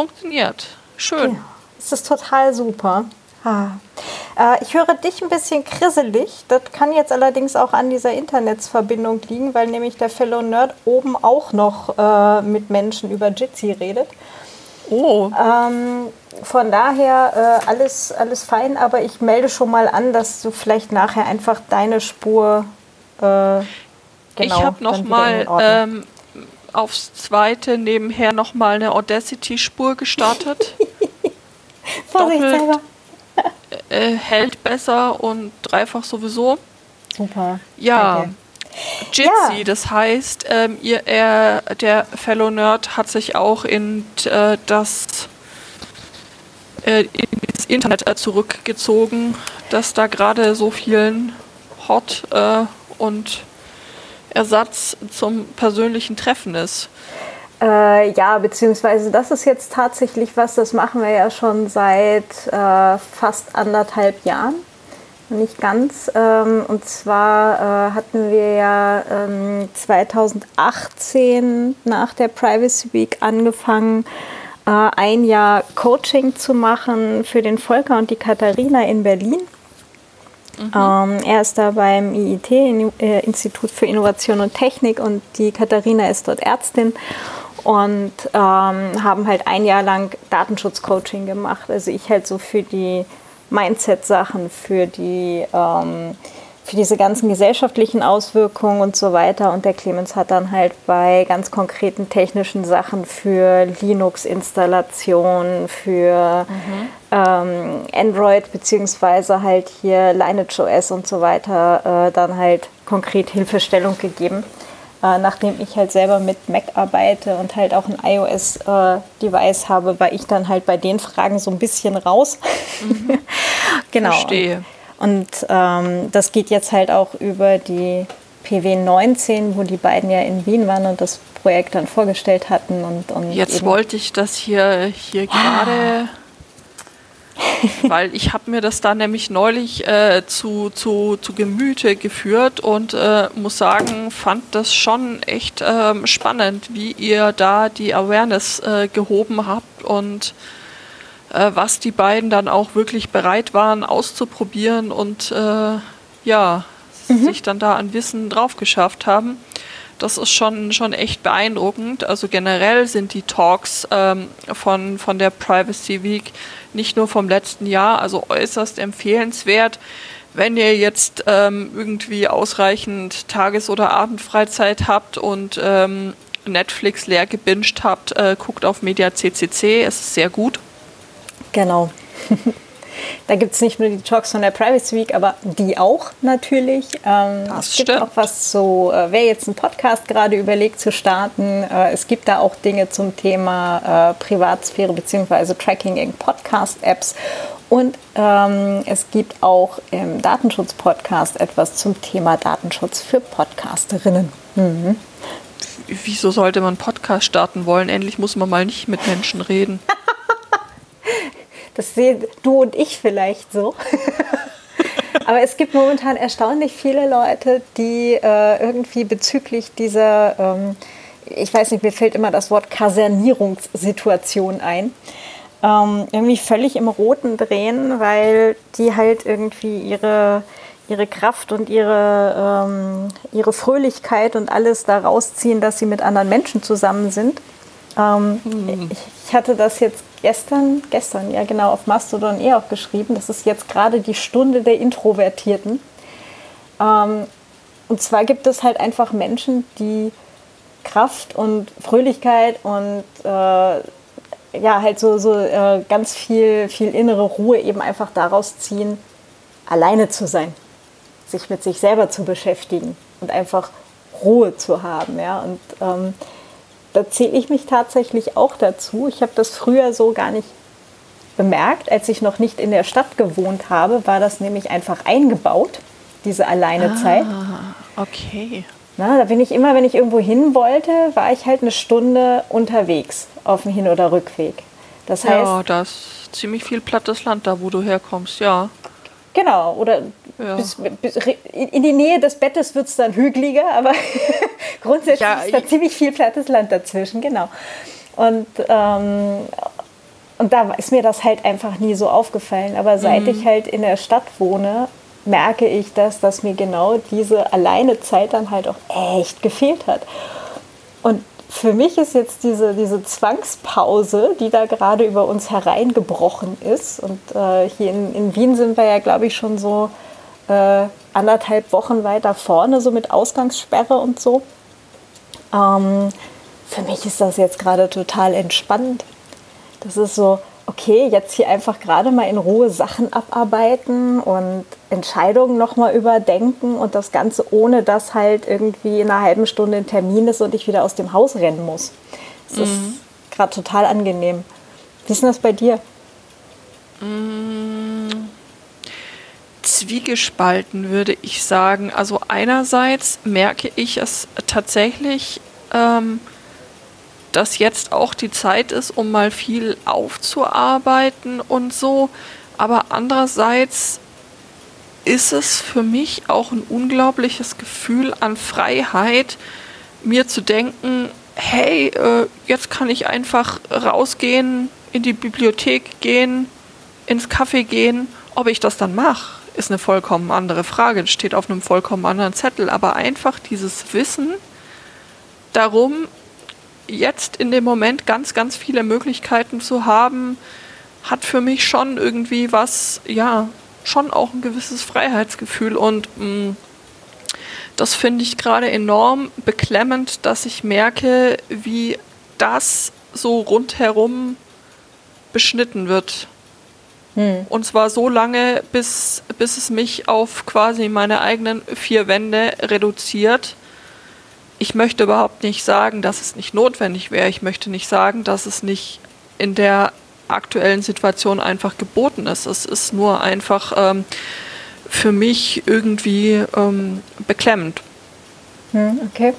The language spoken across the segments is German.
funktioniert. Schön. Ja, es ist total super. Ah. Äh, ich höre dich ein bisschen krisselig. Das kann jetzt allerdings auch an dieser Internetsverbindung liegen, weil nämlich der Fellow Nerd oben auch noch äh, mit Menschen über Jitsi redet. Oh. Ähm, von daher äh, alles, alles fein, aber ich melde schon mal an, dass du vielleicht nachher einfach deine Spur. Äh, genau, ich habe noch mal ähm, aufs zweite nebenher noch mal eine Audacity-Spur gestartet. Doppelt äh, hält besser und dreifach sowieso. Super. Ja. Jitsi, ja. das heißt, ähm, ihr, er, der Fellow Nerd hat sich auch in äh, das äh, ins Internet äh, zurückgezogen, dass da gerade so vielen Hot äh, und Ersatz zum persönlichen Treffen ist. Äh, ja, beziehungsweise das ist jetzt tatsächlich was, das machen wir ja schon seit äh, fast anderthalb Jahren. Nicht ganz. Ähm, und zwar äh, hatten wir ja ähm, 2018 nach der Privacy Week angefangen, äh, ein Jahr Coaching zu machen für den Volker und die Katharina in Berlin. Mhm. Ähm, er ist da beim IIT, äh, Institut für Innovation und Technik, und die Katharina ist dort Ärztin und ähm, haben halt ein Jahr lang Datenschutzcoaching gemacht. Also ich halt so für die Mindset-Sachen, für die ähm, für diese ganzen gesellschaftlichen Auswirkungen und so weiter. Und der Clemens hat dann halt bei ganz konkreten technischen Sachen für Linux-Installation, für mhm. ähm, Android beziehungsweise halt hier Lineage OS und so weiter äh, dann halt konkret Hilfestellung gegeben. Äh, nachdem ich halt selber mit Mac arbeite und halt auch ein iOS-Device äh, habe, war ich dann halt bei den Fragen so ein bisschen raus. Mhm. genau. Verstehe. Und ähm, das geht jetzt halt auch über die PW 19, wo die beiden ja in Wien waren und das Projekt dann vorgestellt hatten. Und, und jetzt wollte ich das hier, hier gerade weil ich habe mir das da nämlich neulich äh, zu, zu, zu Gemüte geführt und äh, muss sagen, fand das schon echt äh, spannend, wie ihr da die Awareness äh, gehoben habt und äh, was die beiden dann auch wirklich bereit waren auszuprobieren und äh, ja, mhm. sich dann da an Wissen drauf geschafft haben. Das ist schon, schon echt beeindruckend. Also generell sind die Talks ähm, von, von der Privacy Week nicht nur vom letzten Jahr, also äußerst empfehlenswert. Wenn ihr jetzt ähm, irgendwie ausreichend Tages- oder Abendfreizeit habt und ähm, Netflix leer gebinged habt, äh, guckt auf Media CCC, es ist sehr gut. Genau. Da gibt es nicht nur die Talks von der Privacy Week, aber die auch natürlich. Ähm, das es gibt stimmt. auch was so, äh, wer jetzt einen Podcast gerade überlegt zu starten, äh, es gibt da auch Dinge zum Thema äh, Privatsphäre bzw. Tracking in Podcast-Apps. Und ähm, es gibt auch im Datenschutz-Podcast etwas zum Thema Datenschutz für Podcasterinnen. Mhm. Wieso sollte man Podcast starten wollen? Endlich muss man mal nicht mit Menschen reden. Das sehen du und ich vielleicht so. Aber es gibt momentan erstaunlich viele Leute, die äh, irgendwie bezüglich dieser, ähm, ich weiß nicht, mir fällt immer das Wort Kasernierungssituation ein, ähm, irgendwie völlig im Roten drehen, weil die halt irgendwie ihre, ihre Kraft und ihre, ähm, ihre Fröhlichkeit und alles da rausziehen, dass sie mit anderen Menschen zusammen sind. Ähm, hm. ich, ich hatte das jetzt gestern, gestern, ja genau, auf Mastodon eh auch geschrieben. Das ist jetzt gerade die Stunde der Introvertierten. Ähm, und zwar gibt es halt einfach Menschen, die Kraft und Fröhlichkeit und äh, ja, halt so, so äh, ganz viel, viel innere Ruhe eben einfach daraus ziehen, alleine zu sein, sich mit sich selber zu beschäftigen und einfach Ruhe zu haben. Ja? Und ähm, da zähle ich mich tatsächlich auch dazu. Ich habe das früher so gar nicht bemerkt. Als ich noch nicht in der Stadt gewohnt habe, war das nämlich einfach eingebaut, diese Alleinezeit. Ah, okay. Na, da bin ich immer, wenn ich irgendwo hin wollte, war ich halt eine Stunde unterwegs auf dem Hin- oder Rückweg. Das heißt, ja, das ist ziemlich viel plattes Land da, wo du herkommst, ja. Genau, oder ja. bis, bis, in die Nähe des Bettes wird es dann hügeliger, aber grundsätzlich ja, ist da ziemlich viel plattes Land dazwischen, genau. Und ähm, und da ist mir das halt einfach nie so aufgefallen. Aber seit mhm. ich halt in der Stadt wohne, merke ich das, dass mir genau diese alleine Zeit dann halt auch echt gefehlt hat. Und für mich ist jetzt diese, diese Zwangspause, die da gerade über uns hereingebrochen ist. Und äh, hier in, in Wien sind wir ja, glaube ich, schon so äh, anderthalb Wochen weiter vorne, so mit Ausgangssperre und so. Ähm, für mich ist das jetzt gerade total entspannt. Das ist so, okay, jetzt hier einfach gerade mal in Ruhe Sachen abarbeiten und Entscheidungen nochmal überdenken und das Ganze ohne dass halt irgendwie in einer halben Stunde ein Termin ist und ich wieder aus dem Haus rennen muss. Das mhm. ist gerade total angenehm. Wie ist denn das bei dir? Mhm. Zwiegespalten würde ich sagen. Also einerseits merke ich es tatsächlich, ähm, dass jetzt auch die Zeit ist, um mal viel aufzuarbeiten und so. Aber andererseits ist es für mich auch ein unglaubliches Gefühl an Freiheit, mir zu denken, hey, äh, jetzt kann ich einfach rausgehen, in die Bibliothek gehen, ins Café gehen. Ob ich das dann mache, ist eine vollkommen andere Frage. Das steht auf einem vollkommen anderen Zettel. Aber einfach dieses Wissen darum, jetzt in dem Moment ganz, ganz viele Möglichkeiten zu haben, hat für mich schon irgendwie was, ja, schon auch ein gewisses Freiheitsgefühl und mh, mm, das finde ich gerade enorm beklemmend, dass ich merke, wie das so rundherum beschnitten wird. Hm. Und zwar so lange, bis, bis es mich auf quasi meine eigenen vier Wände reduziert ich möchte überhaupt nicht sagen, dass es nicht notwendig wäre. Ich möchte nicht sagen, dass es nicht in der aktuellen Situation einfach geboten ist. Es ist nur einfach ähm, für mich irgendwie ähm, beklemmend. Hm, okay.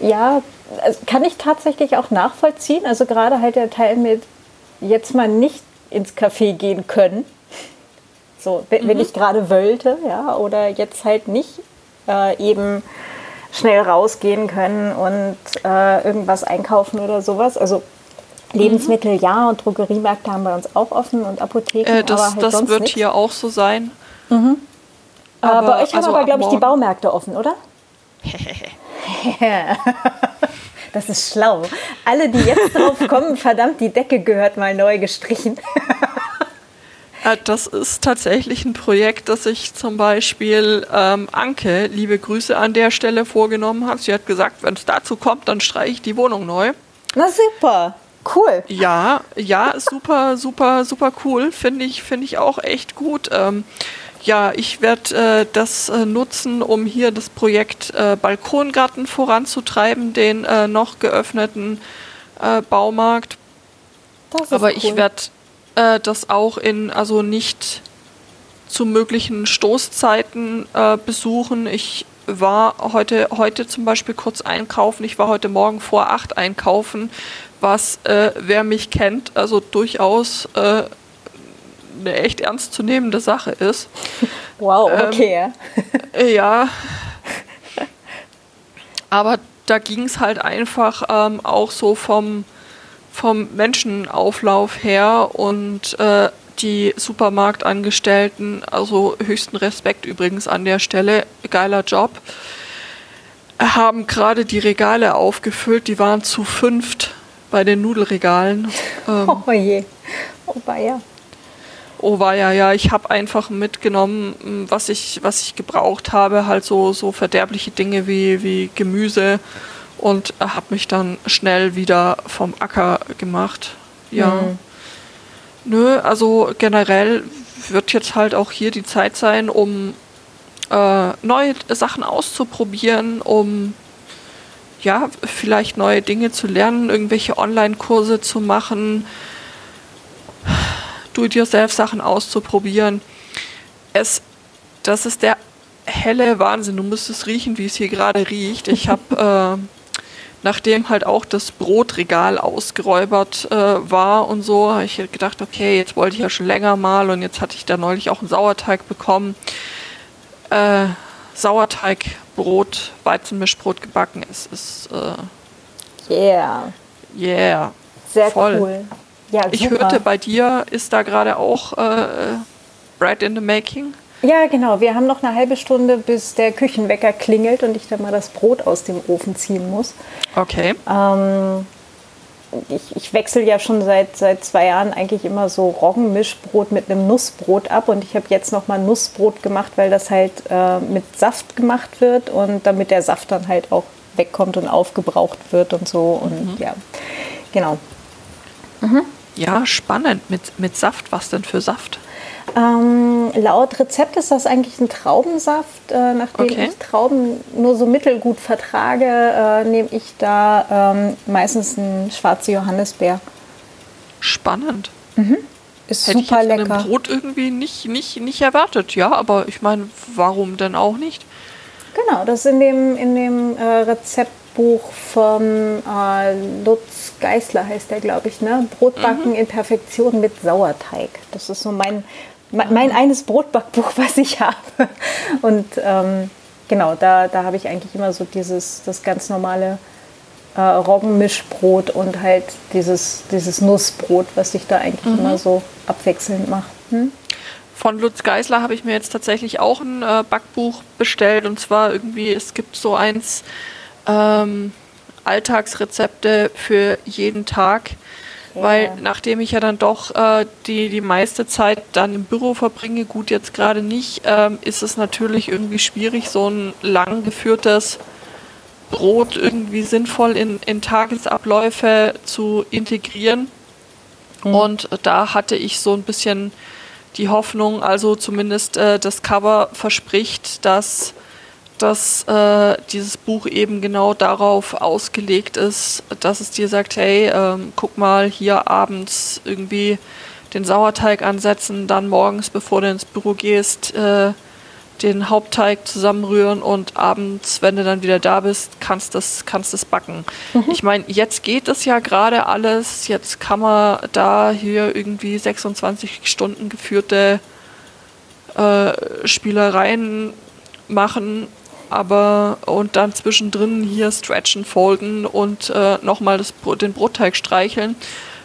Ja, also kann ich tatsächlich auch nachvollziehen. Also gerade halt der Teil mit jetzt mal nicht ins Café gehen können. So, wenn, mhm. ich gerade wollte, ja, oder jetzt halt nicht äh, eben schnell rausgehen können und äh, irgendwas einkaufen oder sowas. Also Lebensmittel mhm. ja und Drogeriemärkte haben bei uns auch offen und Apotheken. Äh, das aber halt das wird nichts. hier auch so sein. Mhm. Aber, bei euch haben also aber, glaube ich, die Baumärkte offen, oder? das ist schlau. Alle, die jetzt drauf kommen, verdammt, die Decke gehört mal neu gestrichen. Äh, das ist tatsächlich ein Projekt, das sich zum Beispiel ähm, Anke, liebe Grüße an der Stelle, vorgenommen hat. Sie hat gesagt, wenn es dazu kommt, dann streiche ich die Wohnung neu. Na super. Cool. Ja, ja, super, super, super cool. Finde ich, finde ich auch echt gut. Ähm, ja, ich werde äh, das äh, nutzen, um hier das Projekt äh, Balkongarten voranzutreiben, den äh, noch geöffneten äh, Baumarkt. Aber cool. ich werde äh, das auch in, also nicht zu möglichen Stoßzeiten äh, besuchen. Ich war heute, heute zum Beispiel kurz einkaufen. Ich war heute Morgen vor acht einkaufen, was, äh, wer mich kennt, also durchaus äh, eine echt ernstzunehmende Sache ist. Wow, ähm, okay. Ähm, ja. Aber da ging es halt einfach ähm, auch so vom vom Menschenauflauf her und äh, die Supermarktangestellten, also höchsten Respekt übrigens an der Stelle, geiler Job, haben gerade die Regale aufgefüllt, die waren zu fünft bei den Nudelregalen. Ähm, oh je, oh ja. Oh war ja, ja, ich habe einfach mitgenommen, was ich, was ich gebraucht habe, halt so, so verderbliche Dinge wie, wie Gemüse und habe mich dann schnell wieder vom Acker gemacht. Ja. Mhm. Nö, also generell wird jetzt halt auch hier die Zeit sein, um äh, neue Sachen auszuprobieren, um ja, vielleicht neue Dinge zu lernen, irgendwelche Online-Kurse zu machen, Do-it-yourself-Sachen auszuprobieren. Es, das ist der helle Wahnsinn. Du müsstest riechen, wie es hier gerade riecht. Ich habe äh, nachdem halt auch das Brotregal ausgeräubert äh, war und so, habe ich gedacht, okay, jetzt wollte ich ja schon länger mal und jetzt hatte ich da neulich auch einen Sauerteig bekommen. Äh, Sauerteigbrot, Weizenmischbrot gebacken. Es ist äh, yeah. Yeah. Sehr voll. cool. Ja, ich hörte, bei dir ist da gerade auch äh, Bread in the Making. Ja, genau. Wir haben noch eine halbe Stunde, bis der Küchenwecker klingelt und ich dann mal das Brot aus dem Ofen ziehen muss. Okay. Ähm, ich, ich wechsle ja schon seit, seit zwei Jahren eigentlich immer so Roggenmischbrot mit einem Nussbrot ab und ich habe jetzt noch mal Nussbrot gemacht, weil das halt äh, mit Saft gemacht wird und damit der Saft dann halt auch wegkommt und aufgebraucht wird und so und mhm. ja, genau. Mhm. Ja, spannend. Mit, mit Saft, was denn für Saft? Ähm, laut Rezept ist das eigentlich ein Traubensaft. Äh, nachdem okay. ich Trauben nur so mittelgut vertrage, äh, nehme ich da ähm, meistens einen schwarzen Johannisbeer. Spannend. Mhm. Ist Hätte super ich jetzt lecker. Brot irgendwie nicht, nicht, nicht erwartet, ja, aber ich meine, warum denn auch nicht? Genau, das ist in dem, in dem äh, Rezeptbuch vom äh, Lutz Geisler heißt der, glaube ich, ne? Brotbacken mhm. in Perfektion mit Sauerteig. Das ist so mein mein eines Brotbackbuch, was ich habe. Und ähm, genau, da, da habe ich eigentlich immer so dieses, das ganz normale äh, Roggenmischbrot und halt dieses, dieses Nussbrot, was ich da eigentlich mhm. immer so abwechselnd mache. Hm? Von Lutz Geisler habe ich mir jetzt tatsächlich auch ein äh, Backbuch bestellt und zwar irgendwie, es gibt so eins ähm, Alltagsrezepte für jeden Tag weil nachdem ich ja dann doch äh, die, die meiste Zeit dann im Büro verbringe, gut jetzt gerade nicht, ähm, ist es natürlich irgendwie schwierig, so ein lang geführtes Brot irgendwie sinnvoll in, in Tagesabläufe zu integrieren. Mhm. Und da hatte ich so ein bisschen die Hoffnung, also zumindest äh, das Cover verspricht, dass dass äh, dieses Buch eben genau darauf ausgelegt ist, dass es dir sagt, hey, ähm, guck mal, hier abends irgendwie den Sauerteig ansetzen, dann morgens, bevor du ins Büro gehst, äh, den Hauptteig zusammenrühren und abends, wenn du dann wieder da bist, kannst das kannst das backen. Mhm. Ich meine, jetzt geht es ja gerade alles, jetzt kann man da hier irgendwie 26 Stunden geführte äh, Spielereien machen aber und dann zwischendrin hier stretchen, folgen und äh, nochmal den Brotteig streicheln.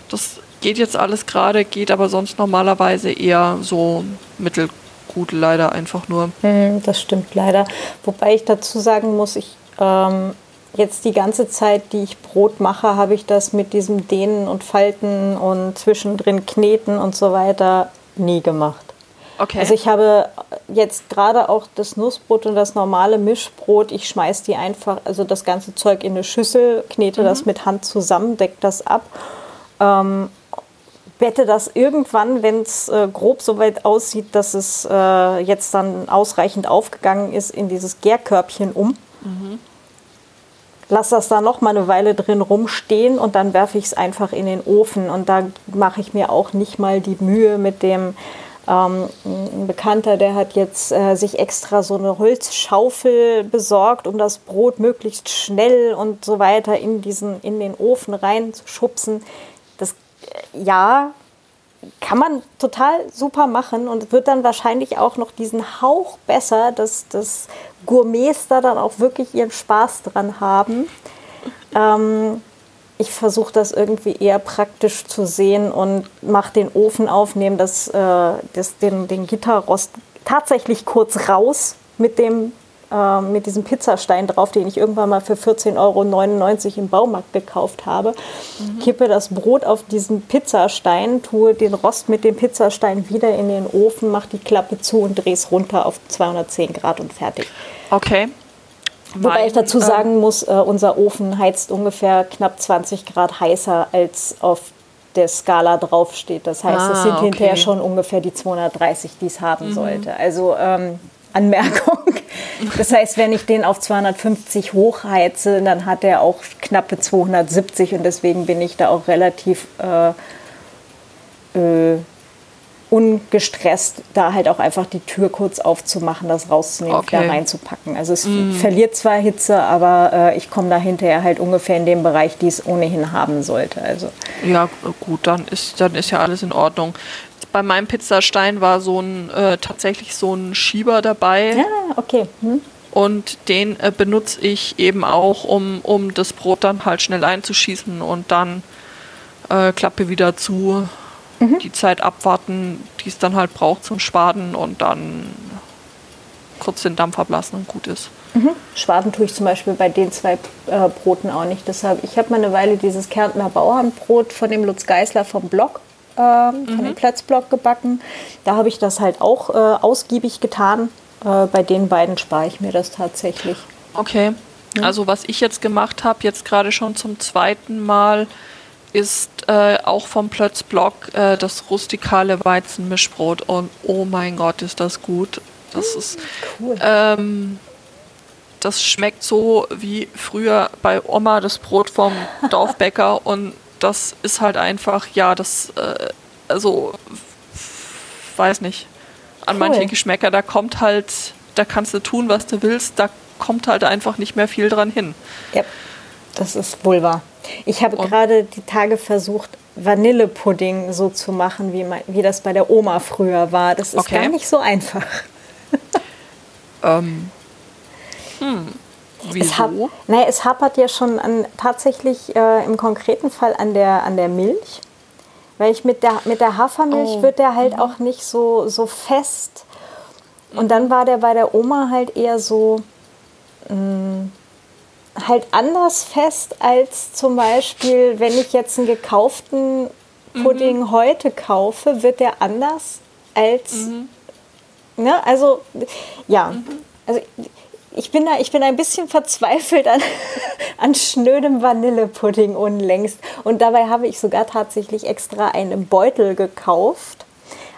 Das geht jetzt alles gerade, geht aber sonst normalerweise eher so mittelgut leider einfach nur. Hm, das stimmt leider. Wobei ich dazu sagen muss, ich ähm, jetzt die ganze Zeit, die ich Brot mache, habe ich das mit diesem Dehnen und Falten und zwischendrin Kneten und so weiter nie gemacht. Okay. Also ich habe jetzt gerade auch das Nussbrot und das normale Mischbrot, ich schmeiße die einfach, also das ganze Zeug in eine Schüssel, knete mhm. das mit Hand zusammen, decke das ab. Ähm, bette das irgendwann, wenn es äh, grob so weit aussieht, dass es äh, jetzt dann ausreichend aufgegangen ist, in dieses Gärkörbchen um. Mhm. Lass das da noch mal eine Weile drin rumstehen und dann werfe ich es einfach in den Ofen. Und da mache ich mir auch nicht mal die Mühe mit dem ähm, ein Bekannter, der hat jetzt äh, sich extra so eine Holzschaufel besorgt, um das Brot möglichst schnell und so weiter in, diesen, in den Ofen reinzuschubsen. Das, äh, ja, kann man total super machen und wird dann wahrscheinlich auch noch diesen Hauch besser, dass das Gourmets da dann auch wirklich ihren Spaß dran haben. Ähm, ich versuche das irgendwie eher praktisch zu sehen und mache den Ofen auf, nehme das, äh, das, den, den Gitterrost tatsächlich kurz raus mit, dem, äh, mit diesem Pizzastein drauf, den ich irgendwann mal für 14,99 Euro im Baumarkt gekauft habe. Mhm. Kippe das Brot auf diesen Pizzastein, tue den Rost mit dem Pizzastein wieder in den Ofen, mache die Klappe zu und drehe es runter auf 210 Grad und fertig. Okay. Wobei ich dazu ähm, sagen muss, äh, unser Ofen heizt ungefähr knapp 20 Grad heißer als auf der Skala draufsteht. Das heißt, ah, es sind okay. hinterher schon ungefähr die 230, die es haben mhm. sollte. Also ähm, Anmerkung. Das heißt, wenn ich den auf 250 hochheize, dann hat er auch knappe 270 und deswegen bin ich da auch relativ äh, äh, ungestresst, da halt auch einfach die Tür kurz aufzumachen, das rauszunehmen, okay. wieder reinzupacken. Also es mm. verliert zwar Hitze, aber äh, ich komme da hinterher halt ungefähr in dem Bereich, die es ohnehin haben sollte. Also. Ja, gut, dann ist, dann ist ja alles in Ordnung. Bei meinem Pizzastein war so ein äh, tatsächlich so ein Schieber dabei. Ja, okay. Hm. Und den äh, benutze ich eben auch, um, um das Brot dann halt schnell einzuschießen und dann äh, Klappe wieder zu, mhm. die Zeit abwarten, die es dann halt braucht zum Spaden und dann kurz den Dampf ablassen und gut ist. Mhm. Schwaden tue ich zum Beispiel bei den zwei äh, Broten auch nicht. Deshalb, ich habe mal eine Weile dieses Kärntner Bauernbrot von dem Lutz Geisler vom Block, äh, mhm. von dem Plötzblock gebacken. Da habe ich das halt auch äh, ausgiebig getan. Äh, bei den beiden spare ich mir das tatsächlich. Okay. Mhm. Also was ich jetzt gemacht habe, jetzt gerade schon zum zweiten Mal, ist äh, auch vom Plötzblock äh, das rustikale Weizenmischbrot. Und oh mein Gott, ist das gut. Das ist cool. Ähm, das schmeckt so wie früher bei Oma das Brot vom Dorfbäcker und das ist halt einfach, ja, das, äh, also, weiß nicht, an cool. manche Geschmäcker, da kommt halt, da kannst du tun, was du willst, da kommt halt einfach nicht mehr viel dran hin. Ja, das ist wohl wahr. Ich habe gerade die Tage versucht, Vanillepudding so zu machen, wie, mein, wie das bei der Oma früher war. Das ist okay. gar nicht so einfach. ähm, hm. Wieso? Es, hab, naja, es hapert ja schon an, tatsächlich äh, im konkreten Fall an der, an der Milch. Weil ich mit der, mit der Hafermilch oh. wird der halt mhm. auch nicht so, so fest. Und dann war der bei der Oma halt eher so mh, mm, halt anders fest als zum Beispiel, wenn ich jetzt einen gekauften Pudding mhm. heute kaufe, wird der anders als. Mhm. Ne, also, ja. Mhm. Also, ich bin, da, ich bin ein bisschen verzweifelt an, an schnödem Vanillepudding unlängst. Und dabei habe ich sogar tatsächlich extra einen Beutel gekauft.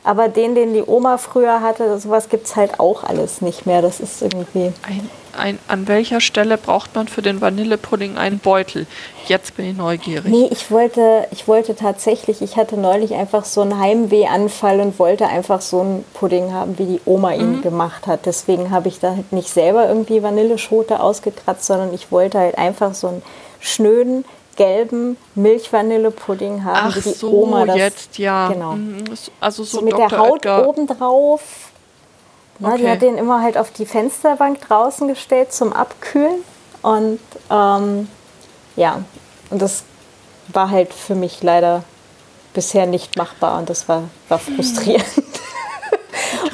Aber den, den die Oma früher hatte, sowas gibt es halt auch alles nicht mehr. Das ist irgendwie. Ein ein, an welcher Stelle braucht man für den Vanillepudding einen Beutel? Jetzt bin ich neugierig. Nee, ich wollte, ich wollte tatsächlich, ich hatte neulich einfach so einen Heimwehanfall und wollte einfach so einen Pudding haben, wie die Oma ihn mhm. gemacht hat. Deswegen habe ich da halt nicht selber irgendwie Vanilleschote ausgekratzt, sondern ich wollte halt einfach so einen schnöden, gelben Milchvanillepudding haben, Ach wie die so, Oma das. jetzt, ja. Genau. Mhm, also so, so mit Dr. der Haut Edgar. obendrauf Okay. die hat den immer halt auf die Fensterbank draußen gestellt zum Abkühlen. Und ähm, ja, und das war halt für mich leider bisher nicht machbar und das war, war frustrierend.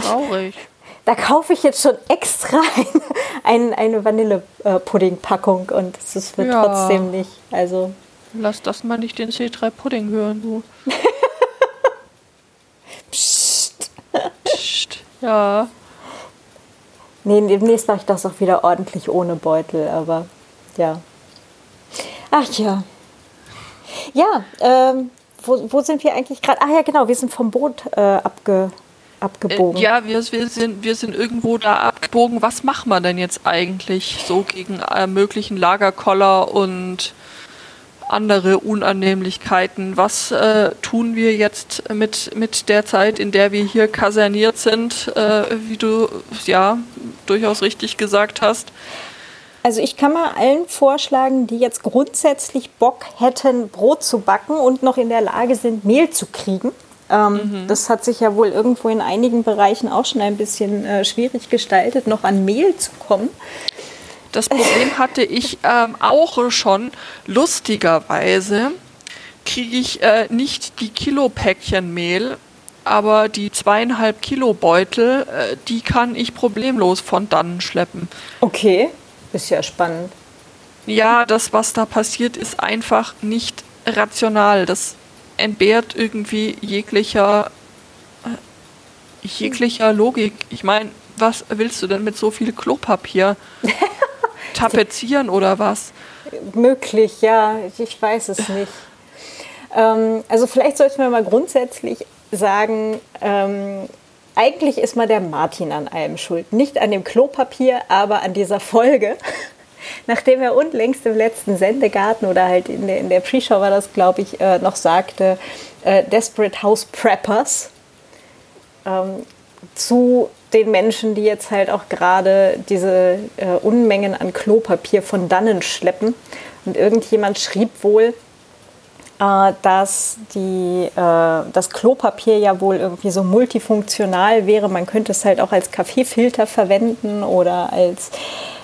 Traurig. Da kaufe ich jetzt schon extra ein, ein, eine Vanillepudding-Packung und es wird ja. trotzdem nicht. Also. Lass das mal nicht den C3-Pudding hören, du. Psst. Psst. Ja. Nee, demnächst mache ich das auch wieder ordentlich ohne Beutel, aber ja. Ach ja. Ja, ähm, wo, wo sind wir eigentlich gerade? Ah ja, genau, wir sind vom Boot äh, abge, abgebogen. Äh, ja, wir, wir, sind, wir sind irgendwo da abgebogen. Was machen wir denn jetzt eigentlich so gegen äh, möglichen Lagerkoller und andere Unannehmlichkeiten. Was äh, tun wir jetzt mit, mit der Zeit, in der wir hier kaserniert sind, äh, wie du ja durchaus richtig gesagt hast? Also ich kann mal allen vorschlagen, die jetzt grundsätzlich Bock hätten, Brot zu backen und noch in der Lage sind, Mehl zu kriegen. Ähm, mhm. Das hat sich ja wohl irgendwo in einigen Bereichen auch schon ein bisschen äh, schwierig gestaltet, noch an Mehl zu kommen. Das Problem hatte ich ähm, auch schon. Lustigerweise kriege ich äh, nicht die Kilopäckchen Mehl, aber die zweieinhalb Kilo Beutel, äh, die kann ich problemlos von dannen schleppen. Okay, ist ja spannend. Ja, das, was da passiert, ist einfach nicht rational. Das entbehrt irgendwie jeglicher, jeglicher Logik. Ich meine, was willst du denn mit so viel Klopapier? tapezieren oder was? Möglich, ja. Ich weiß es nicht. Ähm, also vielleicht sollten wir mal grundsätzlich sagen, ähm, eigentlich ist mal der Martin an allem schuld. Nicht an dem Klopapier, aber an dieser Folge. Nachdem er unlängst im letzten Sendegarten oder halt in der, in der Pre-Show war das, glaube ich, äh, noch sagte, äh, Desperate House Preppers ähm, zu den Menschen, die jetzt halt auch gerade diese äh, Unmengen an Klopapier von dannen schleppen. Und irgendjemand schrieb wohl, äh, dass die, äh, das Klopapier ja wohl irgendwie so multifunktional wäre. Man könnte es halt auch als Kaffeefilter verwenden oder als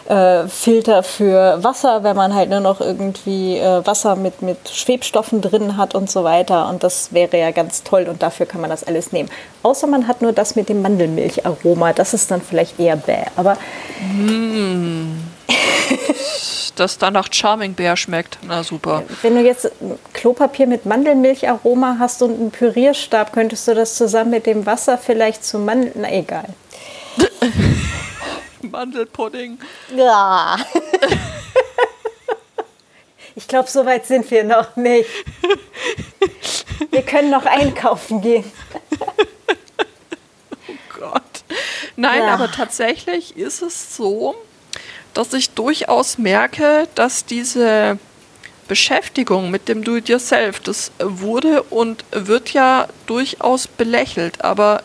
äh, Filter für Wasser, wenn man halt nur noch irgendwie äh, Wasser mit, mit Schwebstoffen drin hat und so weiter. Und das wäre ja ganz toll und dafür kann man das alles nehmen. Außer man hat nur das mit dem Mandelmilcharoma. Das ist dann vielleicht eher bäh. Aber. Mm. das dann nach Charming Bear schmeckt. Na super. Wenn du jetzt Klopapier mit Mandelmilcharoma hast und einen Pürierstab, könntest du das zusammen mit dem Wasser vielleicht zu Mandel. Na egal. Mandelpudding. Ja. Ich glaube, so weit sind wir noch nicht. Wir können noch einkaufen gehen. Oh Gott. Nein, ja. aber tatsächlich ist es so, dass ich durchaus merke, dass diese Beschäftigung mit dem Do-it-yourself, das wurde und wird ja durchaus belächelt, aber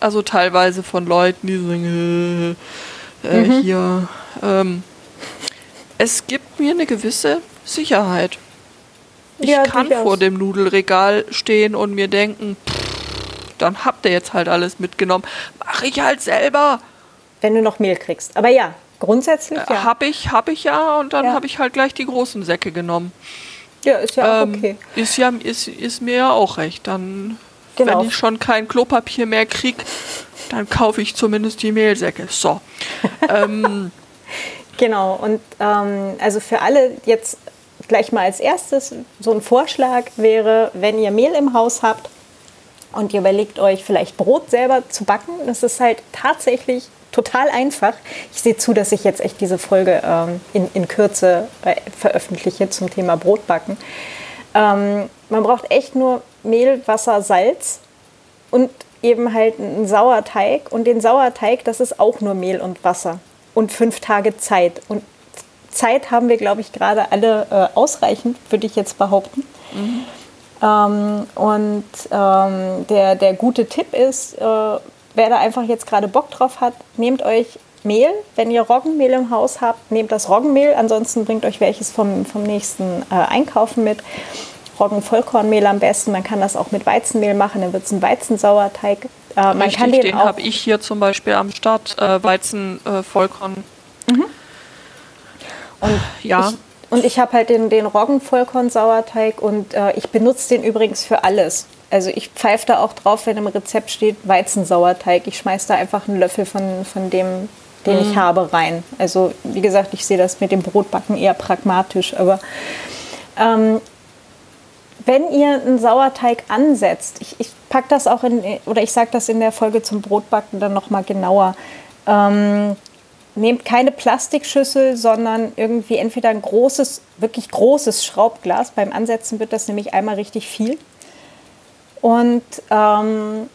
also teilweise von Leuten, die sagen, äh, äh, mhm. hier, ähm, es gibt mir eine gewisse Sicherheit. Ich ja, kann vor dem Nudelregal stehen und mir denken, pff, dann habt ihr jetzt halt alles mitgenommen. Mach ich halt selber. Wenn du noch Mehl kriegst. Aber ja, grundsätzlich ja. Habe ich, habe ich ja und dann ja. habe ich halt gleich die großen Säcke genommen. Ja, ist ja ähm, okay. Ist ja ist, ist mir ja auch recht. Dann Genau. Wenn ich schon kein Klopapier mehr kriege, dann kaufe ich zumindest die Mehlsäcke. So. ähm. Genau, und ähm, also für alle jetzt gleich mal als erstes so ein Vorschlag wäre, wenn ihr Mehl im Haus habt und ihr überlegt euch vielleicht Brot selber zu backen, das ist halt tatsächlich total einfach. Ich sehe zu, dass ich jetzt echt diese Folge ähm, in, in Kürze äh, veröffentliche zum Thema Brotbacken. Ähm, man braucht echt nur Mehl, Wasser, Salz und eben halt einen Sauerteig. Und den Sauerteig, das ist auch nur Mehl und Wasser. Und fünf Tage Zeit. Und Zeit haben wir, glaube ich, gerade alle äh, ausreichend, würde ich jetzt behaupten. Mhm. Ähm, und ähm, der, der gute Tipp ist, äh, wer da einfach jetzt gerade Bock drauf hat, nehmt euch Mehl. Wenn ihr Roggenmehl im Haus habt, nehmt das Roggenmehl. Ansonsten bringt euch welches vom, vom nächsten äh, Einkaufen mit. Roggen-Vollkornmehl am besten. Man kann das auch mit Weizenmehl machen, dann wird es ein Weizensauerteig. Äh, man Richtig, kann den, den habe ich hier zum Beispiel am Start, äh, Weizen-Vollkorn. Äh, mhm. Und ja. Ich, und ich habe halt den, den Roggen-Vollkorn-Sauerteig und äh, ich benutze den übrigens für alles. Also ich pfeife da auch drauf, wenn im Rezept steht Weizensauerteig. Ich schmeiße da einfach einen Löffel von, von dem, den mhm. ich habe, rein. Also wie gesagt, ich sehe das mit dem Brotbacken eher pragmatisch, aber ähm, wenn ihr einen Sauerteig ansetzt, ich, ich packe das auch in, oder ich sage das in der Folge zum Brotbacken dann nochmal genauer, ähm, nehmt keine Plastikschüssel, sondern irgendwie entweder ein großes, wirklich großes Schraubglas. Beim Ansetzen wird das nämlich einmal richtig viel. Und ähm,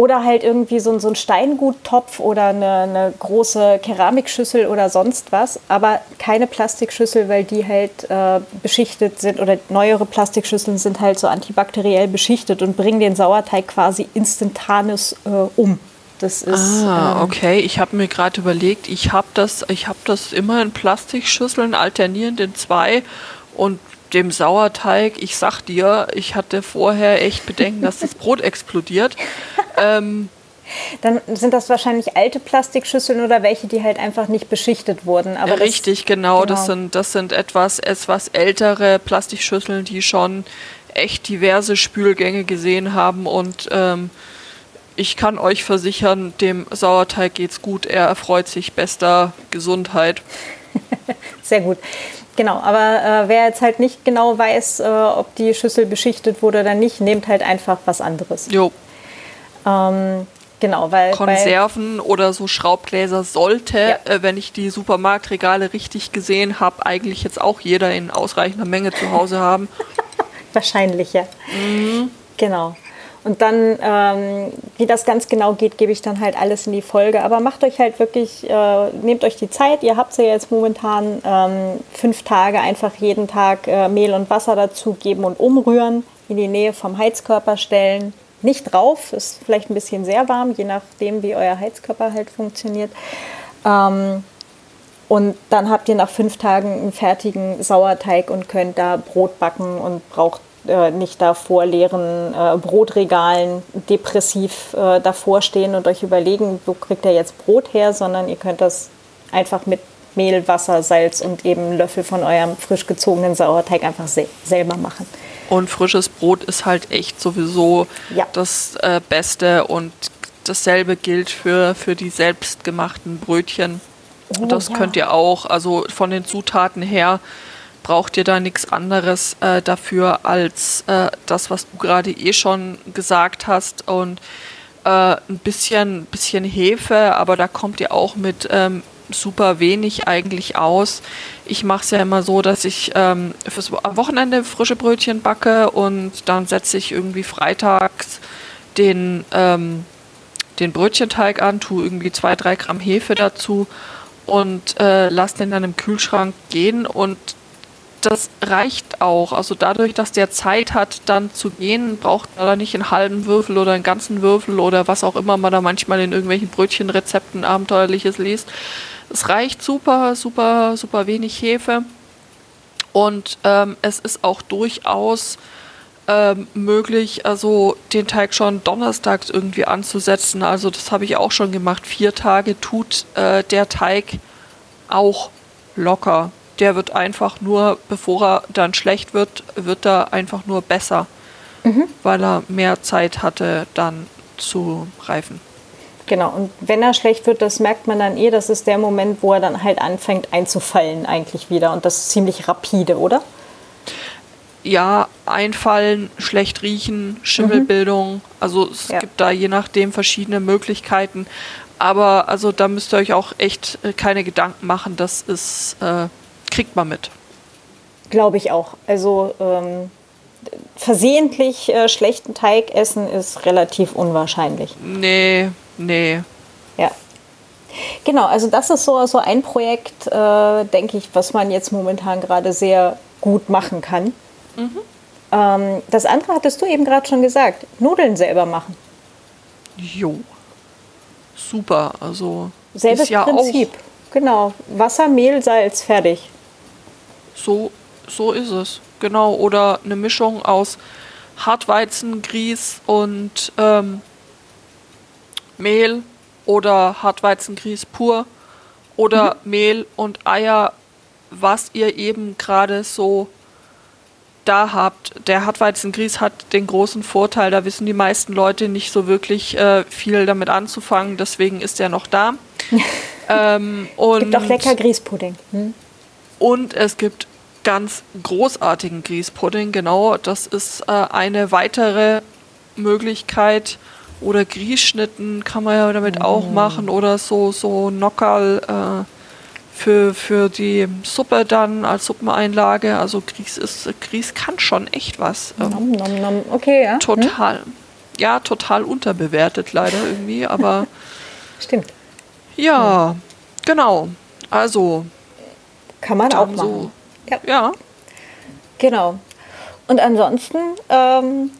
oder halt irgendwie so, so ein Steinguttopf oder eine, eine, große Keramikschüssel oder sonst was, aber keine Plastikschüssel, weil die halt äh, beschichtet sind oder neuere Plastikschüsseln sind halt so antibakteriell beschichtet und bringen den Sauerteig quasi instantanes äh, um. Das ist, ah, ähm, okay. Ich habe mir gerade überlegt, ich habe das, hab das immer in Plastikschüsseln alternierend in zwei und dem Sauerteig, ich sag dir, ich hatte vorher echt Bedenken, dass das Brot explodiert. Ähm, dann sind das wahrscheinlich alte Plastikschüsseln oder welche, die halt einfach nicht beschichtet wurden. Aber richtig, das, genau, genau. Das, sind, das sind etwas, etwas ältere Plastikschüsseln, die schon echt diverse Spülgänge gesehen haben und ähm, ich kann euch versichern, dem Sauerteig geht's gut. Er erfreut sich bester Gesundheit. Sehr gut. Genau, aber äh, wer jetzt halt nicht genau weiß, äh, ob die Schüssel beschichtet wurde oder nicht, nehmt halt einfach was anderes. Jo. Ähm, genau, weil. Konserven oder so Schraubgläser sollte, ja. äh, wenn ich die Supermarktregale richtig gesehen habe, eigentlich jetzt auch jeder in ausreichender Menge zu Hause haben. Wahrscheinlich, ja. Mhm. Genau. Und dann, ähm, wie das ganz genau geht, gebe ich dann halt alles in die Folge. Aber macht euch halt wirklich, äh, nehmt euch die Zeit. Ihr habt ja jetzt momentan ähm, fünf Tage einfach jeden Tag äh, Mehl und Wasser dazu geben und umrühren, in die Nähe vom Heizkörper stellen. Nicht drauf, ist vielleicht ein bisschen sehr warm, je nachdem, wie euer Heizkörper halt funktioniert. Ähm, und dann habt ihr nach fünf Tagen einen fertigen Sauerteig und könnt da Brot backen und braucht äh, nicht da vor leeren äh, Brotregalen depressiv äh, davor stehen und euch überlegen, wo kriegt ihr jetzt Brot her, sondern ihr könnt das einfach mit Mehl, Wasser, Salz und eben einen Löffel von eurem frisch gezogenen Sauerteig einfach se selber machen. Und frisches Brot ist halt echt sowieso Ja. das äh, Beste und dasselbe gilt für, für die selbstgemachten Brötchen. Oh, das ja. könnt ihr auch, also von den Zutaten her braucht ihr da nichts anderes äh, dafür als äh, das, was du gerade eh schon gesagt hast und äh, ein bisschen, bisschen Hefe, aber da kommt ihr auch mit ähm, super wenig eigentlich aus. Ich mache es ja immer so, dass ich ähm, fürs am Wochenende frische Brötchen backe und dann setze ich irgendwie freitags den, ähm, den Brötchenteig an, tue irgendwie zwei, drei Gramm Hefe dazu und äh, lasse den dann im Kühlschrank gehen und das reicht auch. Also dadurch, dass der Zeit hat, dann zu gehen, braucht man da nicht einen halben Würfel oder einen ganzen Würfel oder was auch immer man da manchmal in irgendwelchen Brötchenrezepten abenteuerliches liest. Es reicht super, super, super wenig Hefe. Und ähm, es ist auch durchaus ähm, möglich, also den Teig schon donnerstags irgendwie anzusetzen. Also das habe ich auch schon gemacht. Vier Tage tut äh, der Teig auch locker. Der wird einfach nur, bevor er dann schlecht wird, wird er einfach nur besser, weil er mehr Zeit hatte, dann zu reifen. Genau, und wenn er schlecht wird, das merkt man dann eh, das ist der Moment, wo er dann halt anfängt einzufallen eigentlich wieder. Und das ist ziemlich rapide, oder? Ja, einfallen, schlecht riechen, Schimmelbildung. Also es Ja. gibt da je nachdem verschiedene Möglichkeiten. Aber also da müsst ihr euch auch echt äh, keine Gedanken machen. Das ist, äh, kriegt man mit. Glaube ich auch. Also ähm, versehentlich äh, schlechten Teig essen ist relativ unwahrscheinlich. Nee, nee. Ja. Genau, also das ist so, so ein Projekt, äh, denke ich, was man jetzt momentan gerade sehr gut machen kann. Ähm, das andere hattest du eben gerade schon gesagt, Nudeln selber machen. Jo. Super. Also Selbes ist ja Prinzip. Genau, Wasser, Mehl, Salz, fertig. So, so ist es. Genau. Oder eine Mischung aus Hartweizen, Grieß und ähm, Mehl oder Hartweizengrieß pur oder Mehl und Eier, was ihr eben gerade so da habt. Der Hartweizengrieß hat den großen Vorteil, da wissen die meisten Leute nicht so wirklich äh, viel damit anzufangen, deswegen ist er noch da. ähm, und, Gibt auch lecker Grießpudding. Hm? und es gibt ganz großartigen Grießpudding, genau. Das ist äh, eine weitere Möglichkeit. Oder Grießschnitten kann man ja damit auch machen. Oder so, so Nockerl äh, für, für die Suppe dann als Suppeneinlage. Also Grieß, ist, Grieß kann schon echt was. Ähm, Nom, nom, nom. Okay, ja. Hm? total. Ja, total unterbewertet leider irgendwie. Aber Stimmt. ja, genau. Also, Kann man auch machen. so. Ja. Ja. Genau. Und ansonsten, ähm,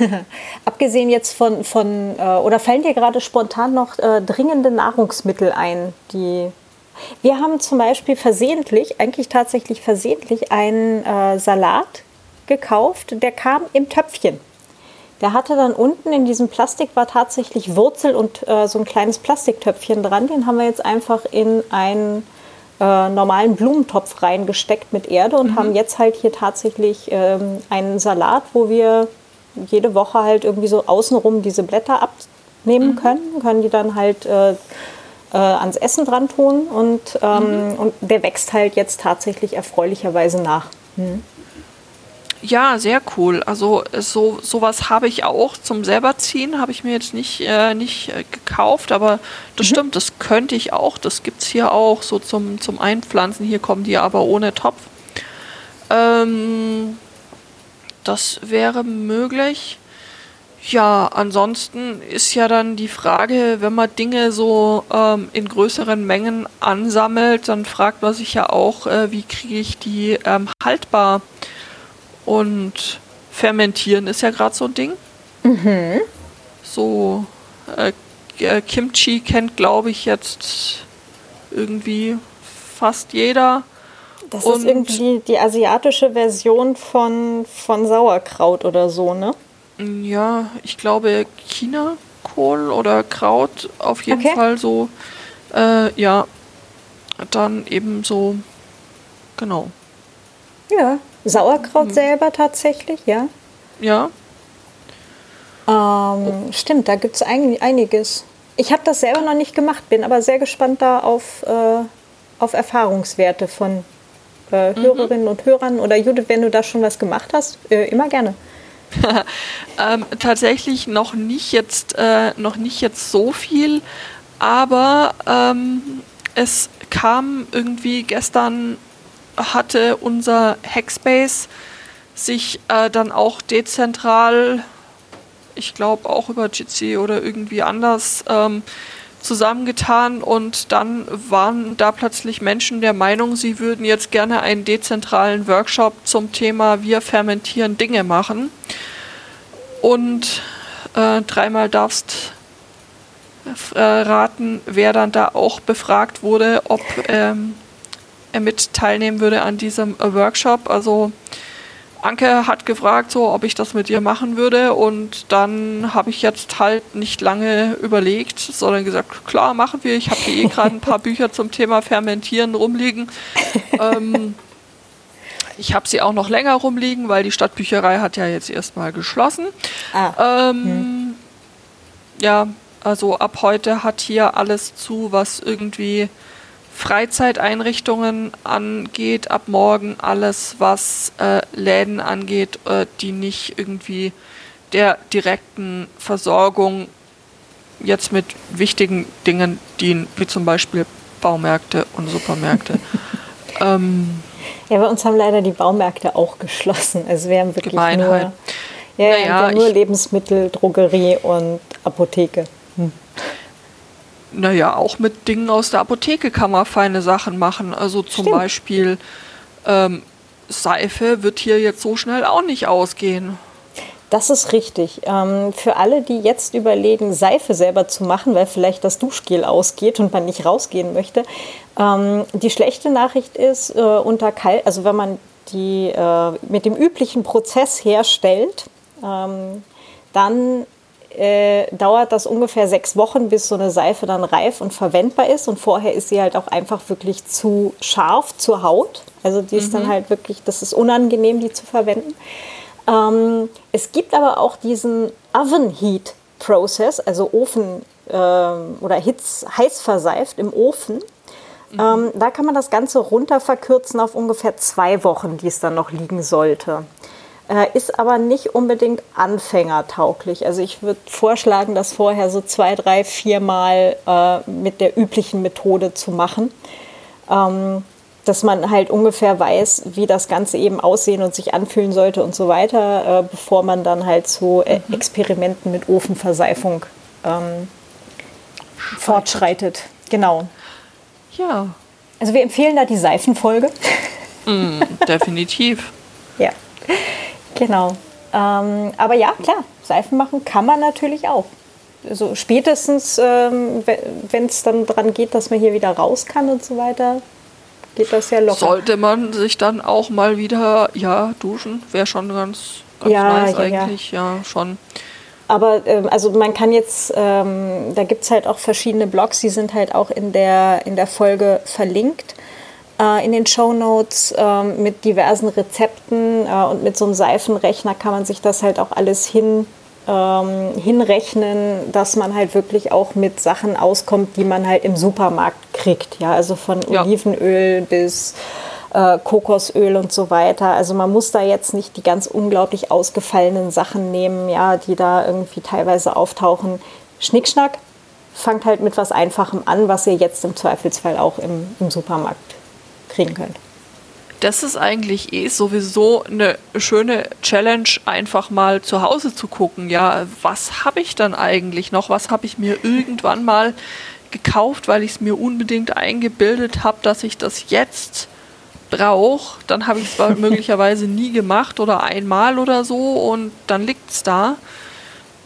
abgesehen jetzt von, von äh, oder fallen dir gerade spontan noch äh, dringende Nahrungsmittel ein, die. Wir haben zum Beispiel versehentlich, eigentlich tatsächlich versehentlich, einen äh, Salat gekauft, der kam im Töpfchen. Der hatte dann unten in diesem Plastik war tatsächlich Wurzel und äh, so ein kleines Plastiktöpfchen dran. Den haben wir jetzt einfach in einen äh, normalen Blumentopf reingesteckt mit Erde und haben jetzt halt hier tatsächlich ähm, einen Salat, wo wir jede Woche halt irgendwie so außenrum diese Blätter abnehmen können, können die dann halt äh, äh, ans Essen dran tun und, ähm, und der wächst halt jetzt tatsächlich erfreulicherweise nach. Ja, sehr cool. Also äh, so sowas habe ich auch zum selberziehen, habe ich mir jetzt nicht, äh, nicht äh, gekauft, aber das stimmt, das könnte ich auch. Das gibt es hier auch so zum, zum Einpflanzen. Hier kommen die aber ohne Topf. Ähm, das wäre möglich. Ja, ansonsten ist ja dann die Frage, wenn man Dinge so ähm, in größeren Mengen ansammelt, dann fragt man sich ja auch, äh, wie kriege ich die ähm, haltbar? Und fermentieren ist ja gerade so ein Ding. So äh, äh, Kimchi kennt, glaube ich, jetzt irgendwie fast jeder. Das Und- ist irgendwie die asiatische Version von, von Sauerkraut oder so, ne? Ja, ich glaube China-Kohl oder Kraut auf jeden Okay. Fall so. Äh, ja. dann eben so, genau. Ja, Sauerkraut mhm. selber tatsächlich, ja. Ja. Ähm, stimmt, da gibt es einiges. Ich habe das selber noch nicht gemacht, bin aber sehr gespannt da auf, äh, auf Erfahrungswerte von äh, mhm. Hörerinnen und Hörern. Oder Judith, wenn du da schon was gemacht hast, äh, immer gerne. ähm, tatsächlich noch nicht jetzt, äh, noch nicht jetzt so viel, aber ähm, es kam irgendwie gestern hatte unser Hackspace sich äh, dann auch dezentral, ich glaube auch über Jitsi oder irgendwie anders, ähm, zusammengetan und dann waren da plötzlich Menschen der Meinung, sie würden jetzt gerne einen dezentralen Workshop zum Thema Wir fermentieren Dinge machen. Und äh, dreimal darfst äh, raten, wer dann da auch befragt wurde, ob ähm, mit teilnehmen würde an diesem äh, Workshop. Also Anke hat gefragt, so, ob ich das mit ihr machen würde und dann habe ich jetzt halt nicht lange überlegt, sondern gesagt, klar, machen wir. Ich habe hier eh gerade ein paar Bücher zum Thema Fermentieren rumliegen. ähm, ich habe sie auch noch länger rumliegen, weil die Stadtbücherei hat ja jetzt erstmal geschlossen. Ah. Ähm, hm. Ja, also ab heute hat hier alles zu, was irgendwie Freizeiteinrichtungen angeht, ab morgen alles, was äh, Läden angeht, äh, die nicht irgendwie der direkten Versorgung jetzt mit wichtigen Dingen dienen, wie zum Beispiel Baumärkte und Supermärkte. ähm, ja, bei uns haben leider die Baumärkte auch geschlossen. Also wir haben wirklich Gemeinheit. nur, ja, naja, nur Lebensmittel, Drogerie und Apotheke. Naja, auch mit Dingen aus der Apotheke kann man feine Sachen machen. Also zum Stimmt. Beispiel ähm, Seife wird hier jetzt so schnell auch nicht ausgehen. Das ist richtig. Ähm, für alle, die jetzt überlegen, Seife selber zu machen, weil vielleicht das Duschgel ausgeht und man nicht rausgehen möchte, ähm, die schlechte Nachricht ist, äh, unter kalt, also wenn man die äh, mit dem üblichen Prozess herstellt, ähm, dann äh, dauert das ungefähr sechs Wochen, bis so eine Seife dann reif und verwendbar ist. Und vorher ist sie halt auch einfach wirklich zu scharf zur Haut. Also die ist mhm. dann halt wirklich, das ist unangenehm, die zu verwenden. Ähm, es gibt aber auch diesen Oven Heat Process, also Ofen äh, oder Hitz, heiß verseift im Ofen. Mhm. Ähm, da kann man das Ganze runter verkürzen auf ungefähr zwei Wochen, die es dann noch liegen sollte. Äh, ist aber nicht unbedingt anfängertauglich. Also ich würde vorschlagen, das vorher so zwei, drei, vier Mal äh, mit der üblichen Methode zu machen. Ähm, dass man halt ungefähr weiß, wie das Ganze eben aussehen und sich anfühlen sollte und so weiter, äh, bevor man dann halt zu äh, mhm. Experimenten mit Ofenverseifung ähm, fortschreitet. Genau. Ja. Also wir empfehlen da die Seifenfolge. Mm, definitiv. ja. Genau. Ähm, aber ja, klar, Seifen machen kann man natürlich auch. Also spätestens, ähm, wenn es dann dran geht, dass man hier wieder raus kann und so weiter, geht das ja locker. Sollte man sich dann auch mal wieder, ja, duschen, wäre schon ganz, ganz ja, nice ja, eigentlich, ja, ja schon. Aber ähm, also man kann jetzt, ähm, da gibt es halt auch verschiedene Blogs, die sind halt auch in der, in der Folge verlinkt in den Show Notes äh, mit diversen Rezepten äh, und mit so einem Seifenrechner kann man sich das halt auch alles hin, ähm, hinrechnen, dass man halt wirklich auch mit Sachen auskommt, die man halt im Supermarkt kriegt. Ja, also von ja. Olivenöl bis äh, Kokosöl und so weiter. Also man muss da jetzt nicht die ganz unglaublich ausgefallenen Sachen nehmen, ja, die da irgendwie teilweise auftauchen. Schnickschnack, fangt halt mit was Einfachem an, was ihr jetzt im Zweifelsfall auch im, im Supermarkt kriegen könnt. Das ist eigentlich eh sowieso eine schöne Challenge, einfach mal zu Hause zu gucken. Ja, was habe ich dann eigentlich noch? Was habe ich mir irgendwann mal gekauft, weil ich es mir unbedingt eingebildet habe, dass ich das jetzt brauche. Dann habe ich es möglicherweise nie gemacht oder einmal oder so und dann liegt es da.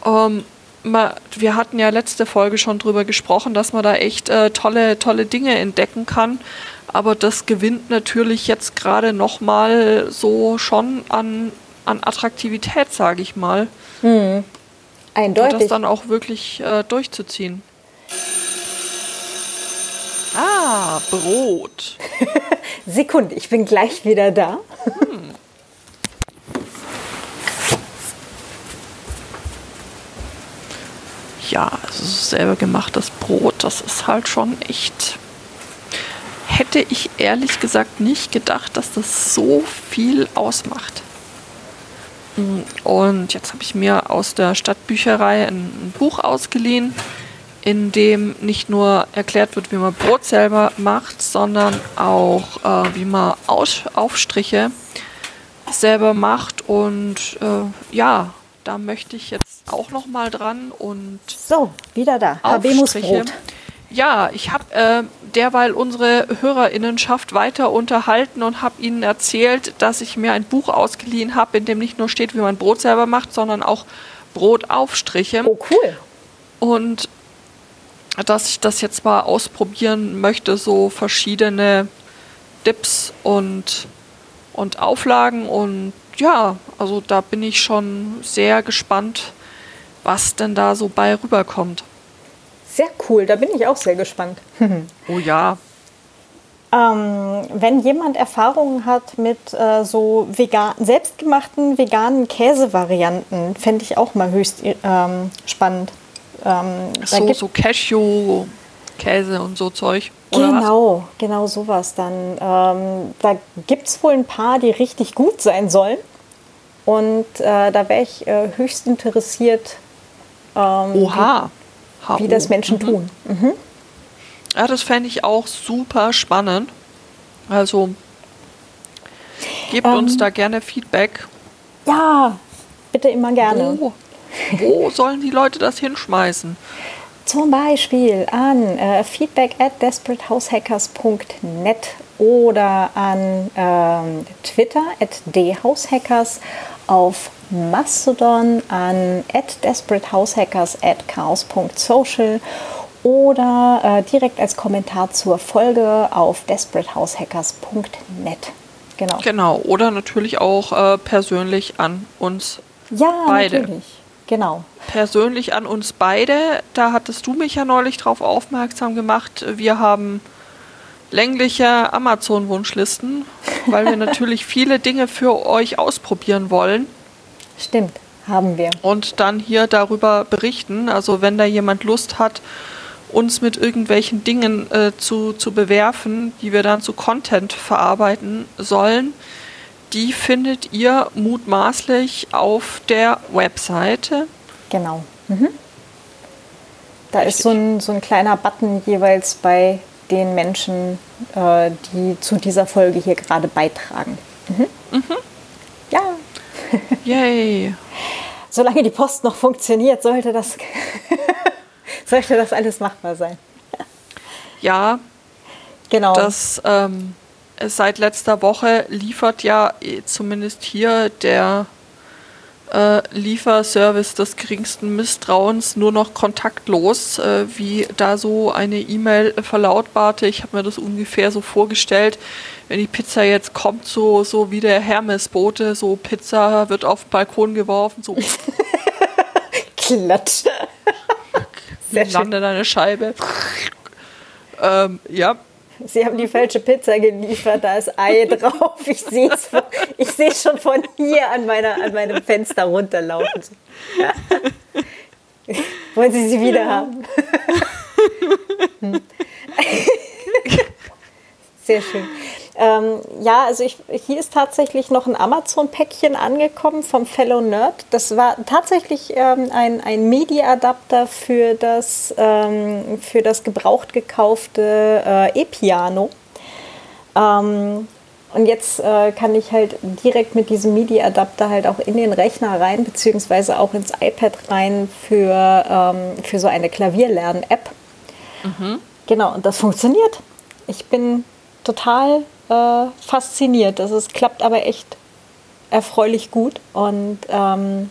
Ähm, wir hatten ja letzte Folge schon drüber gesprochen, dass man da echt äh, tolle, tolle Dinge entdecken kann aber das gewinnt natürlich jetzt gerade nochmal so schon an, an Attraktivität, sage ich mal. Hm. Eindeutig. Und das dann auch wirklich äh, durchzuziehen. Ah, Brot. Sekunde, ich bin gleich wieder da. Hm. Ja, also selber gemachtes Brot, das ist halt schon echt. Hätte ich ehrlich gesagt nicht gedacht, dass das so viel ausmacht. Und jetzt habe ich mir aus der Stadtbücherei ein, Buch ausgeliehen in dem nicht nur erklärt wird, wie man Brot selber macht, sondern auch, äh, wie man Aus Aufstriche selber macht. Und äh, ja, da möchte ich jetzt auch noch mal dran und so wieder da. Habemus-Brot. Ja, ich habe äh, derweil unsere Hörerinnenschaft weiter unterhalten und habe ihnen erzählt, dass ich mir ein Buch ausgeliehen habe, in dem nicht nur steht, wie man Brot selber macht, sondern auch Brotaufstriche. Oh, cool. Und dass ich das jetzt mal ausprobieren möchte, so verschiedene Dips und, und Auflagen. Und ja, also da bin ich schon sehr gespannt, was denn da so bei rüberkommt. Sehr cool, da bin ich auch sehr gespannt. oh ja. Ähm, wenn jemand Erfahrungen hat mit äh, so vegan, selbstgemachten veganen Käsevarianten, fände ich auch mal höchst ähm, spannend. Ähm, so, so Cashew, Käse und so Zeug. genau, was? genau sowas dann. Ähm, da gibt es wohl ein paar, die richtig gut sein sollen. Und äh, da wäre ich äh, höchst interessiert, ähm, Oha. Wie, wie das Menschen mhm. tun. Mhm. Ja, das fände ich auch super spannend. Also gebt ähm, uns da gerne Feedback. Ja, bitte immer gerne. Wo, wo sollen die Leute das hinschmeißen? Zum Beispiel an äh, feedback at desperatehaushackers.net oder an ähm, Twitter at dhousehackers, auf Mastodon an at desperatehaushackers at chaos.social oder äh, direkt als Kommentar zur Folge auf desperatehaushackers.net. Genau. Genau, oder natürlich auch äh, persönlich an uns ja, beide. Natürlich genau. Persönlich an uns beide, da hattest du mich ja neulich darauf aufmerksam gemacht. Wir haben längliche Amazon-Wunschlisten, weil wir natürlich viele Dinge für euch ausprobieren wollen. Stimmt, haben wir. Und dann hier darüber berichten. Also wenn da jemand Lust hat, uns mit irgendwelchen Dingen äh, zu, zu bewerfen, die wir dann zu Content verarbeiten sollen, die findet ihr mutmaßlich auf der Webseite. Genau. Mhm. Da Richtig. ist so ein, so ein kleiner Button jeweils bei den Menschen, äh, die zu dieser Folge hier gerade beitragen. Mhm. Mhm. Yay. Solange die Post noch funktioniert, sollte das, sollte das alles machbar sein. Ja. Genau. Das ähm, seit letzter Woche liefert ja eh, zumindest hier der äh, Lieferservice des geringsten Misstrauens nur noch kontaktlos, äh, wie da so eine E-Mail verlautbarte. Ich habe mir das ungefähr so vorgestellt, wenn die Pizza jetzt kommt, so, so wie der Hermesbote, so Pizza wird auf den Balkon geworfen, so Klatsch. Sehr landet eine Scheibe. ähm, ja, Sie haben die falsche Pizza geliefert, da ist Ei drauf. Ich sehe es ich seh's schon von hier an, meiner, an meinem Fenster runterlaufen. Wollen Sie sie wieder haben? Sehr schön. Ähm, ja, also ich, hier ist tatsächlich noch ein Amazon-Päckchen angekommen vom Fellow Nerd. Das war tatsächlich ähm, ein, ein MIDI-Adapter für das, ähm, für das gebraucht gekaufte äh, E-Piano. Ähm, und jetzt äh, kann ich halt direkt mit diesem MIDI-Adapter halt auch in den Rechner rein, beziehungsweise auch ins iPad rein für, ähm, für so eine Klavierlernen-App. Mhm. Genau, und das funktioniert. Ich bin total äh, fasziniert. Das ist, klappt aber echt erfreulich gut. Und ähm,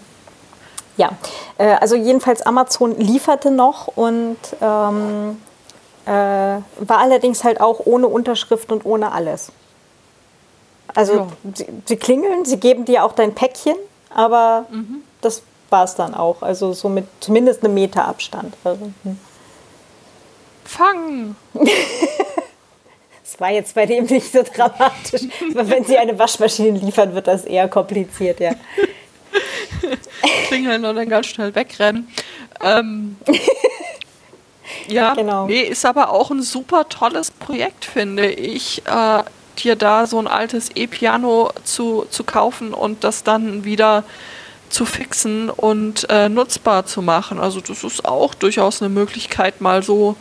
ja, äh, also jedenfalls Amazon lieferte noch und ähm, äh, war allerdings halt auch ohne Unterschrift und ohne alles. Also ja. sie, sie, klingeln, sie geben dir auch dein Päckchen, aber mhm. das war es dann auch. Also so mit zumindest einem Meter Abstand. Also, hm. Fangen! Das war jetzt bei dem nicht so dramatisch. Aber wenn sie eine Waschmaschine liefern, wird das eher kompliziert, ja. Klingeln und dann ganz schnell wegrennen. Ähm, ja, genau. nee, ist aber auch ein super tolles Projekt, finde ich. Äh, dir da so ein altes E-Piano zu, zu kaufen und das dann wieder zu fixen und äh, nutzbar zu machen. Also das ist auch durchaus eine Möglichkeit, mal so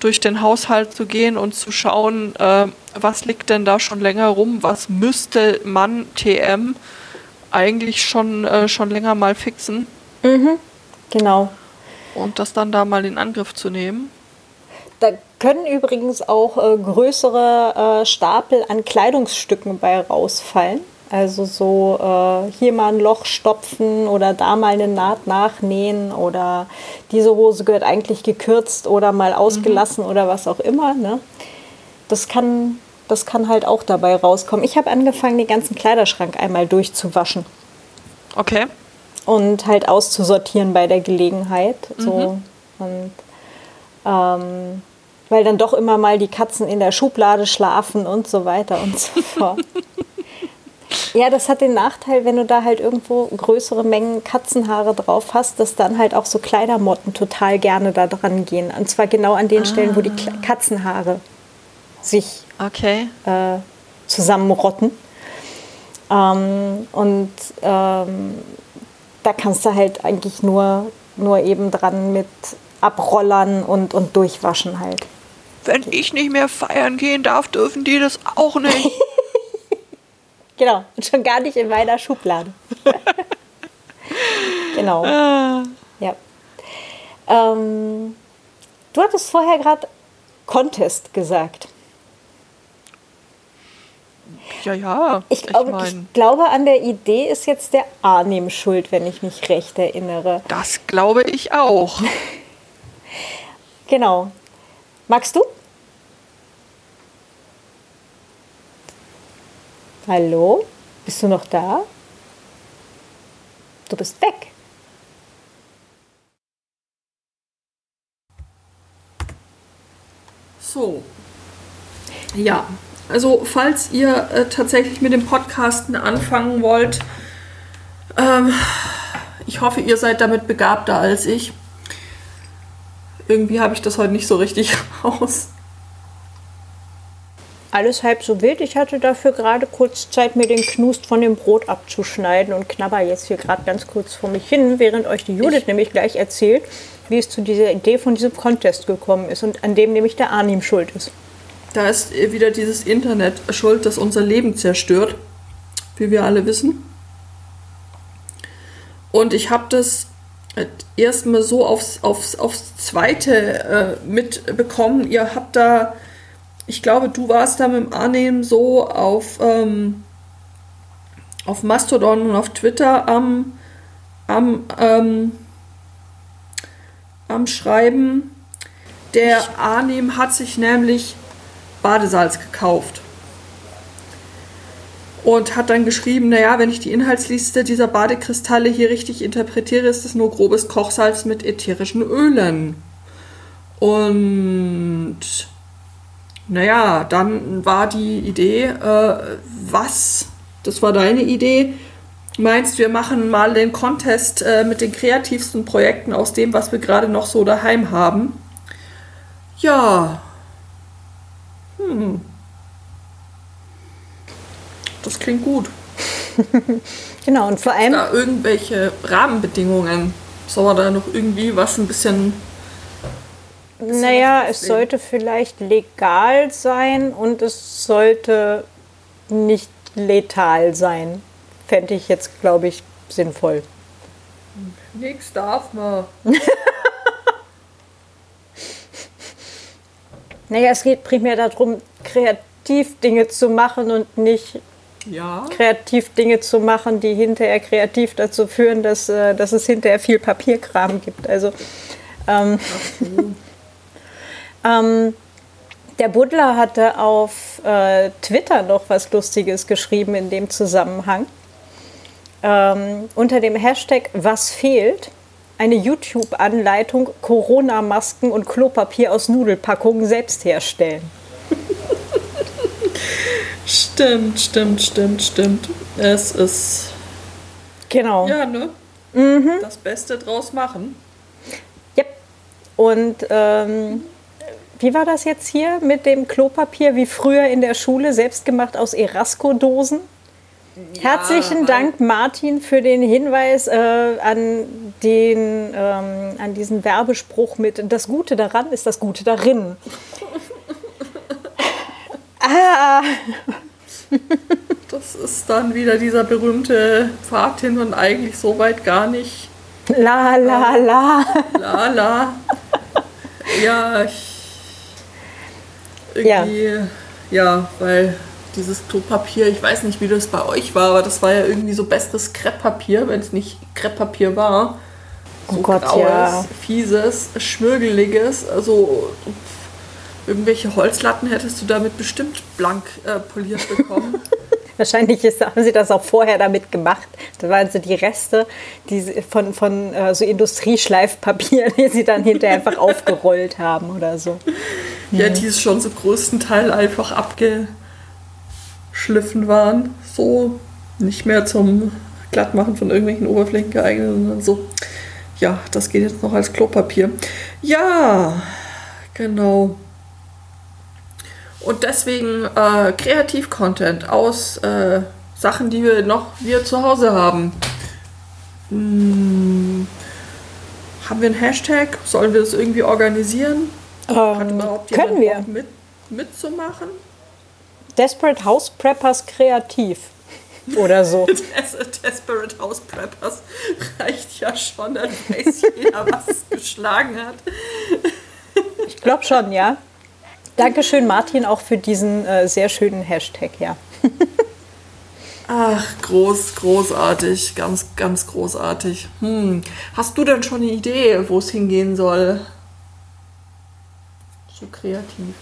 durch den Haushalt zu gehen und zu schauen, äh, was liegt denn da schon länger rum, was müsste man TM eigentlich schon, äh, schon länger mal fixen. Mhm, genau. Und das dann da mal in Angriff zu nehmen. Da können übrigens auch äh, größere äh, Stapel an Kleidungsstücken bei rausfallen. Also so äh, hier mal ein Loch stopfen oder da mal eine Naht nachnähen oder diese Hose gehört eigentlich gekürzt oder mal ausgelassen mhm. oder was auch immer. Ne? Das, kann, das kann halt auch dabei rauskommen. Ich habe angefangen, den ganzen Kleiderschrank einmal durchzuwaschen. Okay. Und halt auszusortieren bei der Gelegenheit. So. Mhm. Und ähm, weil dann doch immer mal die Katzen in der Schublade schlafen und so weiter und so fort. Ja, das hat den Nachteil, wenn du da halt irgendwo größere Mengen Katzenhaare drauf hast, dass dann halt auch so Kleidermotten total gerne da dran gehen. Und zwar genau an den ah. Stellen, wo die Katzenhaare sich okay. äh, zusammenrotten. Ähm, und ähm, da kannst du halt eigentlich nur, nur eben dran mit Abrollern und, und Durchwaschen halt. Wenn ich nicht mehr feiern gehen darf, dürfen die das auch nicht. Genau, und schon gar nicht in meiner Schublade. genau. Ah. Ja. Ähm, du hattest vorher gerade Contest gesagt. Ja, ja. Ich, glaub, ich, mein, ich, glaube, an der Idee ist jetzt der Arnim schuld, wenn ich mich recht erinnere. Das glaube ich auch. genau. Magst du? Hallo? Bist du noch da? Du bist weg. So. Ja, also falls ihr äh, tatsächlich mit dem Podcasten anfangen wollt, ähm, ich hoffe, ihr seid damit begabter als ich. Irgendwie habe ich das heute nicht so richtig raus alles halb so wild. Ich hatte dafür gerade kurz Zeit, mir den Knust von dem Brot abzuschneiden und knabber jetzt hier gerade ganz kurz vor mich hin, während euch die Judith ich nämlich gleich erzählt, wie es zu dieser Idee von diesem Contest gekommen ist und an dem nämlich der Arnim schuld ist. Da ist wieder dieses Internet schuld, das unser Leben zerstört, wie wir alle wissen. Und ich habe das erstmal so aufs, aufs, aufs Zweite äh, mitbekommen. Ihr habt da ich glaube, du warst da mit dem Annehmen so auf, ähm, auf Mastodon und auf Twitter am, am, ähm, am Schreiben. Der Arnim hat sich nämlich Badesalz gekauft. Und hat dann geschrieben, naja, wenn ich die Inhaltsliste dieser Badekristalle hier richtig interpretiere, ist es nur grobes Kochsalz mit ätherischen Ölen. Und naja, dann war die Idee, äh, was, das war deine Idee, meinst, wir machen mal den Contest äh, mit den kreativsten Projekten aus dem, was wir gerade noch so daheim haben. Ja. Hm. Das klingt gut. genau, und vor allem. Da irgendwelche Rahmenbedingungen. Soll man da noch irgendwie was ein bisschen naja, es sollte vielleicht legal sein und es sollte nicht letal sein. Fände ich jetzt, glaube ich, sinnvoll. Nix darf man. naja, es geht primär darum, kreativ Dinge zu machen und nicht ja. kreativ Dinge zu machen, die hinterher kreativ dazu führen, dass, äh, dass es hinterher viel Papierkram gibt. Also ähm, ähm, der Buddler hatte auf äh, Twitter noch was Lustiges geschrieben in dem Zusammenhang. Ähm, unter dem Hashtag Was fehlt? Eine YouTube-Anleitung Corona-Masken und Klopapier aus Nudelpackungen selbst herstellen. Stimmt, stimmt, stimmt, stimmt. Es ist. Genau. Ja, ne? Mhm. Das Beste draus machen. Yep. Und ähm, wie war das jetzt hier mit dem Klopapier wie früher in der Schule, selbstgemacht aus Erasco-Dosen? Ja, Herzlichen Dank, Martin, für den Hinweis äh, an, den, ähm, an diesen Werbespruch mit Das Gute daran ist das Gute darin. ah. Das ist dann wieder dieser berühmte Pfad hin und eigentlich so weit gar nicht. La la la. La la. Ja, ich irgendwie, ja. ja, weil dieses Klopapier, ich weiß nicht, wie das bei euch war, aber das war ja irgendwie so besseres Krepppapier, wenn es nicht Krepppapier war. So oh Gott, graues, ja. fieses, schmürgeliges, also irgendwelche Holzlatten hättest du damit bestimmt blank äh, poliert bekommen. Wahrscheinlich ist, haben sie das auch vorher damit gemacht. Da waren so die Reste die von, von äh, so Industrieschleifpapier, die sie dann hinterher einfach aufgerollt haben oder so. Ja, die ist schon zum größten Teil einfach abgeschliffen waren. So nicht mehr zum Glattmachen von irgendwelchen Oberflächen geeignet, sondern so. Ja, das geht jetzt noch als Klopapier. Ja, genau. Und deswegen äh, Kreativ-Content aus äh, Sachen, die wir noch wir zu Hause haben. Hm, haben wir einen Hashtag? Sollen wir das irgendwie organisieren? Ähm, können wir. Mit, mitzumachen? Desperate House Preppers kreativ. Oder so. Desperate House Preppers reicht ja schon, dann weiß jeder, was es geschlagen hat. Ich glaube schon, ja. Dankeschön, Martin, auch für diesen äh, sehr schönen Hashtag, ja. Ach, groß, großartig, ganz, ganz großartig. Hm. Hast du denn schon eine Idee, wo es hingehen soll? So kreativ.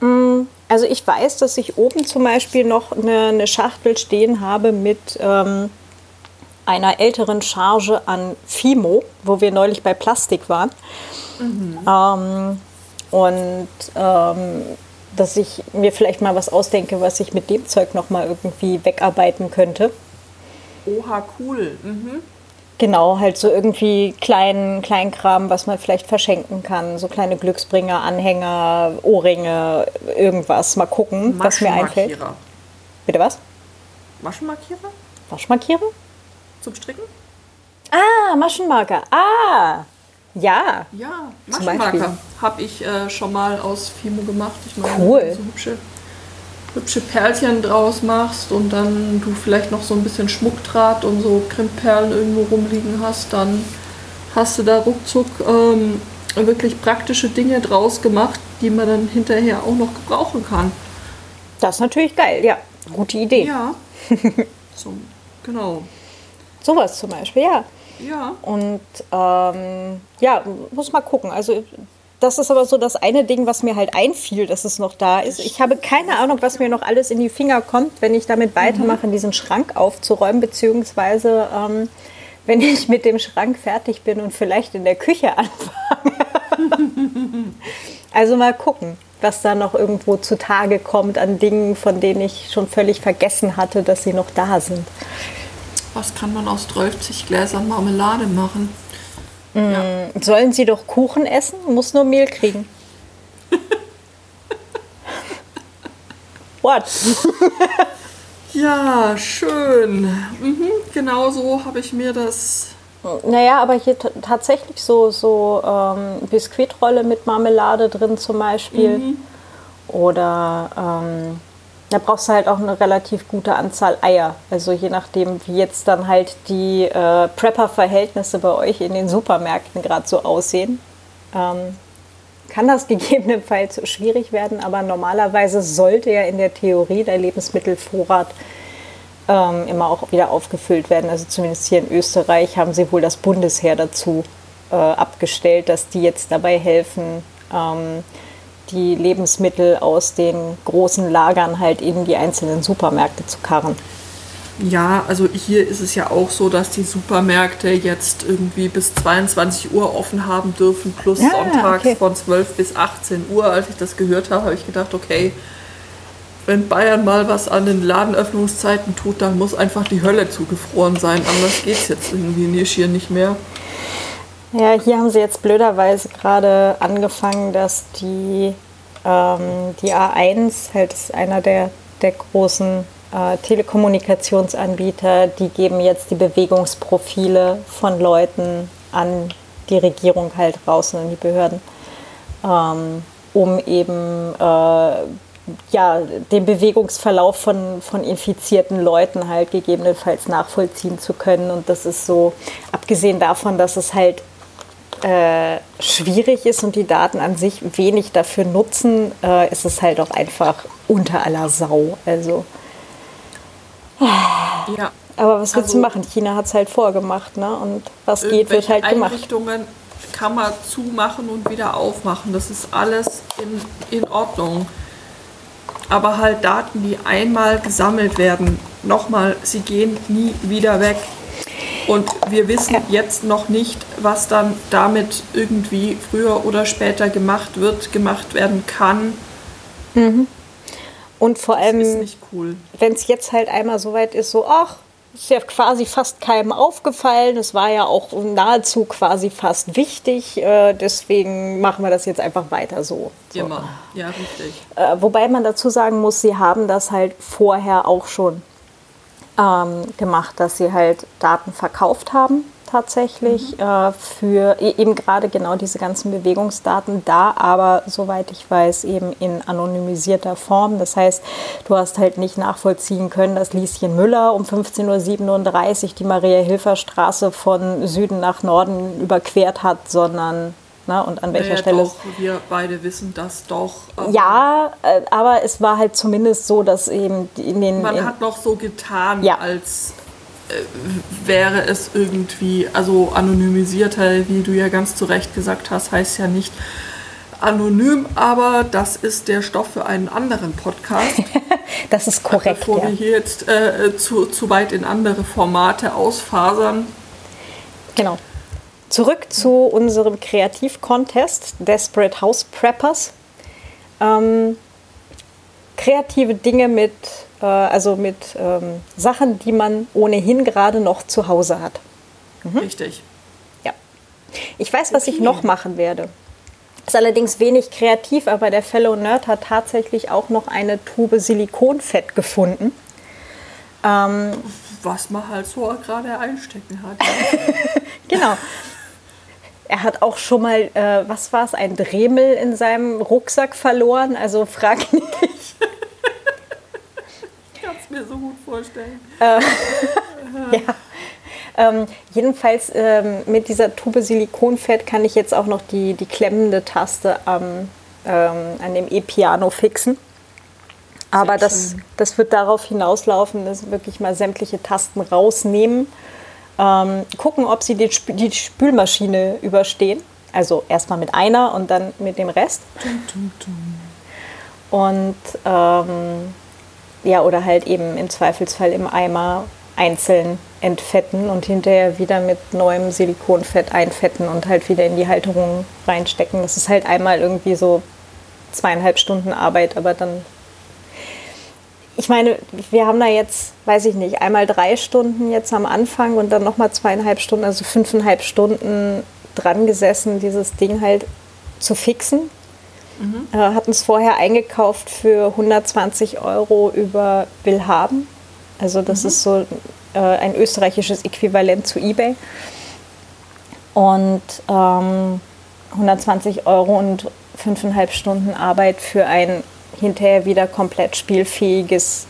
Mm, also ich weiß, dass ich oben zum Beispiel noch eine, eine Schachtel stehen habe mit ähm, einer älteren Charge an Fimo, wo wir neulich bei Plastik waren. Mhm. Ähm, und ähm, dass ich mir vielleicht mal was ausdenke, was ich mit dem Zeug noch mal irgendwie wegarbeiten könnte. Oha, cool. Mhm. Genau, halt so irgendwie kleinen Kleinkram, was man vielleicht verschenken kann. So kleine Glücksbringer, Anhänger, Ohrringe, irgendwas. Mal gucken, was mir einfällt. Bitte was? Maschenmarkierer? Waschmarkierer? Zum Stricken? Ah, Maschenmarker. Ah, ja. Ja, Maschenmarker habe ich äh, schon mal aus Fimo gemacht. Ich meine, cool. so hübsche, hübsche Perlchen draus machst und dann du vielleicht noch so ein bisschen Schmuckdraht und so Krimpperlen irgendwo rumliegen hast, dann hast du da ruckzuck ähm, wirklich praktische Dinge draus gemacht, die man dann hinterher auch noch gebrauchen kann. Das ist natürlich geil, ja. Gute Idee. Ja. so, genau. Sowas zum Beispiel, ja. Ja. Und ähm, ja, muss mal gucken. Also das ist aber so das eine Ding, was mir halt einfiel, dass es noch da ist. Ich habe keine Ahnung, was mir noch alles in die Finger kommt, wenn ich damit weitermache, mhm. diesen Schrank aufzuräumen, beziehungsweise ähm, wenn ich mit dem Schrank fertig bin und vielleicht in der Küche anfange. also mal gucken, was da noch irgendwo zutage kommt an Dingen, von denen ich schon völlig vergessen hatte, dass sie noch da sind. Was kann man aus 30 Gläsern Marmelade machen? Mm, ja. Sollen sie doch Kuchen essen? Muss nur Mehl kriegen. What? ja, schön. Mhm, genau so habe ich mir das. Naja, aber hier tatsächlich so, so ähm, Biskuitrolle mit Marmelade drin zum Beispiel. Mhm. Oder ähm, da brauchst du halt auch eine relativ gute Anzahl Eier. Also je nachdem, wie jetzt dann halt die äh, Prepper-Verhältnisse bei euch in den Supermärkten gerade so aussehen, ähm, kann das gegebenenfalls schwierig werden. Aber normalerweise sollte ja in der Theorie der Lebensmittelvorrat ähm, immer auch wieder aufgefüllt werden. Also zumindest hier in Österreich haben sie wohl das Bundesheer dazu äh, abgestellt, dass die jetzt dabei helfen. Ähm, die Lebensmittel aus den großen Lagern halt in die einzelnen Supermärkte zu karren. Ja, also hier ist es ja auch so, dass die Supermärkte jetzt irgendwie bis 22 Uhr offen haben dürfen, plus ja, sonntags okay. von 12 bis 18 Uhr. Als ich das gehört habe, habe ich gedacht, okay, wenn Bayern mal was an den Ladenöffnungszeiten tut, dann muss einfach die Hölle zugefroren sein. Anders geht es jetzt irgendwie nicht hier nicht mehr. Ja, hier haben sie jetzt blöderweise gerade angefangen, dass die, ähm, die A1, halt ist einer der, der großen äh, Telekommunikationsanbieter, die geben jetzt die Bewegungsprofile von Leuten an die Regierung halt raus und an die Behörden, ähm, um eben äh, ja, den Bewegungsverlauf von, von infizierten Leuten halt gegebenenfalls nachvollziehen zu können. Und das ist so, abgesehen davon, dass es halt äh, schwierig ist und die Daten an sich wenig dafür nutzen, äh, ist es halt auch einfach unter aller Sau. Also. Ja. Aber was willst also, du machen? China hat es halt vorgemacht, ne? Und was geht, wird halt gemacht. Einrichtungen kann man zumachen und wieder aufmachen. Das ist alles in, in Ordnung. Aber halt Daten, die einmal gesammelt werden, nochmal, sie gehen nie wieder weg. Und wir wissen ja. jetzt noch nicht, was dann damit irgendwie früher oder später gemacht wird, gemacht werden kann. Mhm. Und vor allem, cool. wenn es jetzt halt einmal so weit ist, so, ach, ist ja quasi fast keinem aufgefallen. Es war ja auch nahezu quasi fast wichtig. Äh, deswegen machen wir das jetzt einfach weiter so. so. Immer, ja, richtig. Äh, wobei man dazu sagen muss, sie haben das halt vorher auch schon ähm, gemacht, dass sie halt Daten verkauft haben tatsächlich mhm. äh, für e-, eben gerade genau diese ganzen Bewegungsdaten da, aber soweit ich weiß, eben in anonymisierter Form. Das heißt, du hast halt nicht nachvollziehen können, dass Lieschen Müller um 15.37 Uhr die Maria-Hilfer-Straße von Süden nach Norden überquert hat, sondern Ne, und an welcher naja, Stelle. Doch, wir beide wissen das doch. ja, äh, aber es war halt zumindest so, dass eben in den. Man in, hat noch so getan, ja. als äh, wäre es irgendwie, also anonymisierter, wie du ja ganz zu Recht gesagt hast, heißt ja nicht anonym, aber das ist der Stoff für einen anderen Podcast. das ist korrekt. Bevor ja. wir hier jetzt äh, zu, zu weit in andere Formate ausfasern. Genau. Zurück zu unserem Kreativ-Contest, Desperate House Preppers. Ähm, kreative Dinge mit, äh, also mit ähm, Sachen, die man ohnehin gerade noch zu Hause hat. Mhm. Richtig. Ja. Ich weiß, was okay. ich noch machen werde. Ist allerdings wenig kreativ, aber der Fellow Nerd hat tatsächlich auch noch eine Tube Silikonfett gefunden. Ähm, was man halt so gerade einstecken hat. genau. Er hat auch schon mal, äh, was war es, ein Dremel in seinem Rucksack verloren. Also frag nicht. ich kann es mir so gut vorstellen. Äh, ja. Ähm, jedenfalls ähm, mit dieser Tube Silikonfett kann ich jetzt auch noch die, die klemmende Taste am, ähm, an dem E-Piano fixen. Aber das, das wird darauf hinauslaufen, dass wirklich mal sämtliche Tasten rausnehmen ähm, gucken, ob sie die, Sp die Spülmaschine überstehen. Also erstmal mit einer und dann mit dem Rest. Und ähm, ja, oder halt eben im Zweifelsfall im Eimer einzeln entfetten und hinterher wieder mit neuem Silikonfett einfetten und halt wieder in die Halterung reinstecken. Das ist halt einmal irgendwie so zweieinhalb Stunden Arbeit, aber dann ich meine, wir haben da jetzt, weiß ich nicht, einmal drei Stunden jetzt am Anfang und dann nochmal zweieinhalb Stunden, also fünfeinhalb Stunden dran gesessen, dieses Ding halt zu fixen. Mhm. Äh, hatten es vorher eingekauft für 120 Euro über Willhaben. Also das mhm. ist so äh, ein österreichisches Äquivalent zu eBay. Und ähm, 120 Euro und fünfeinhalb Stunden Arbeit für ein hinterher wieder komplett spielfähiges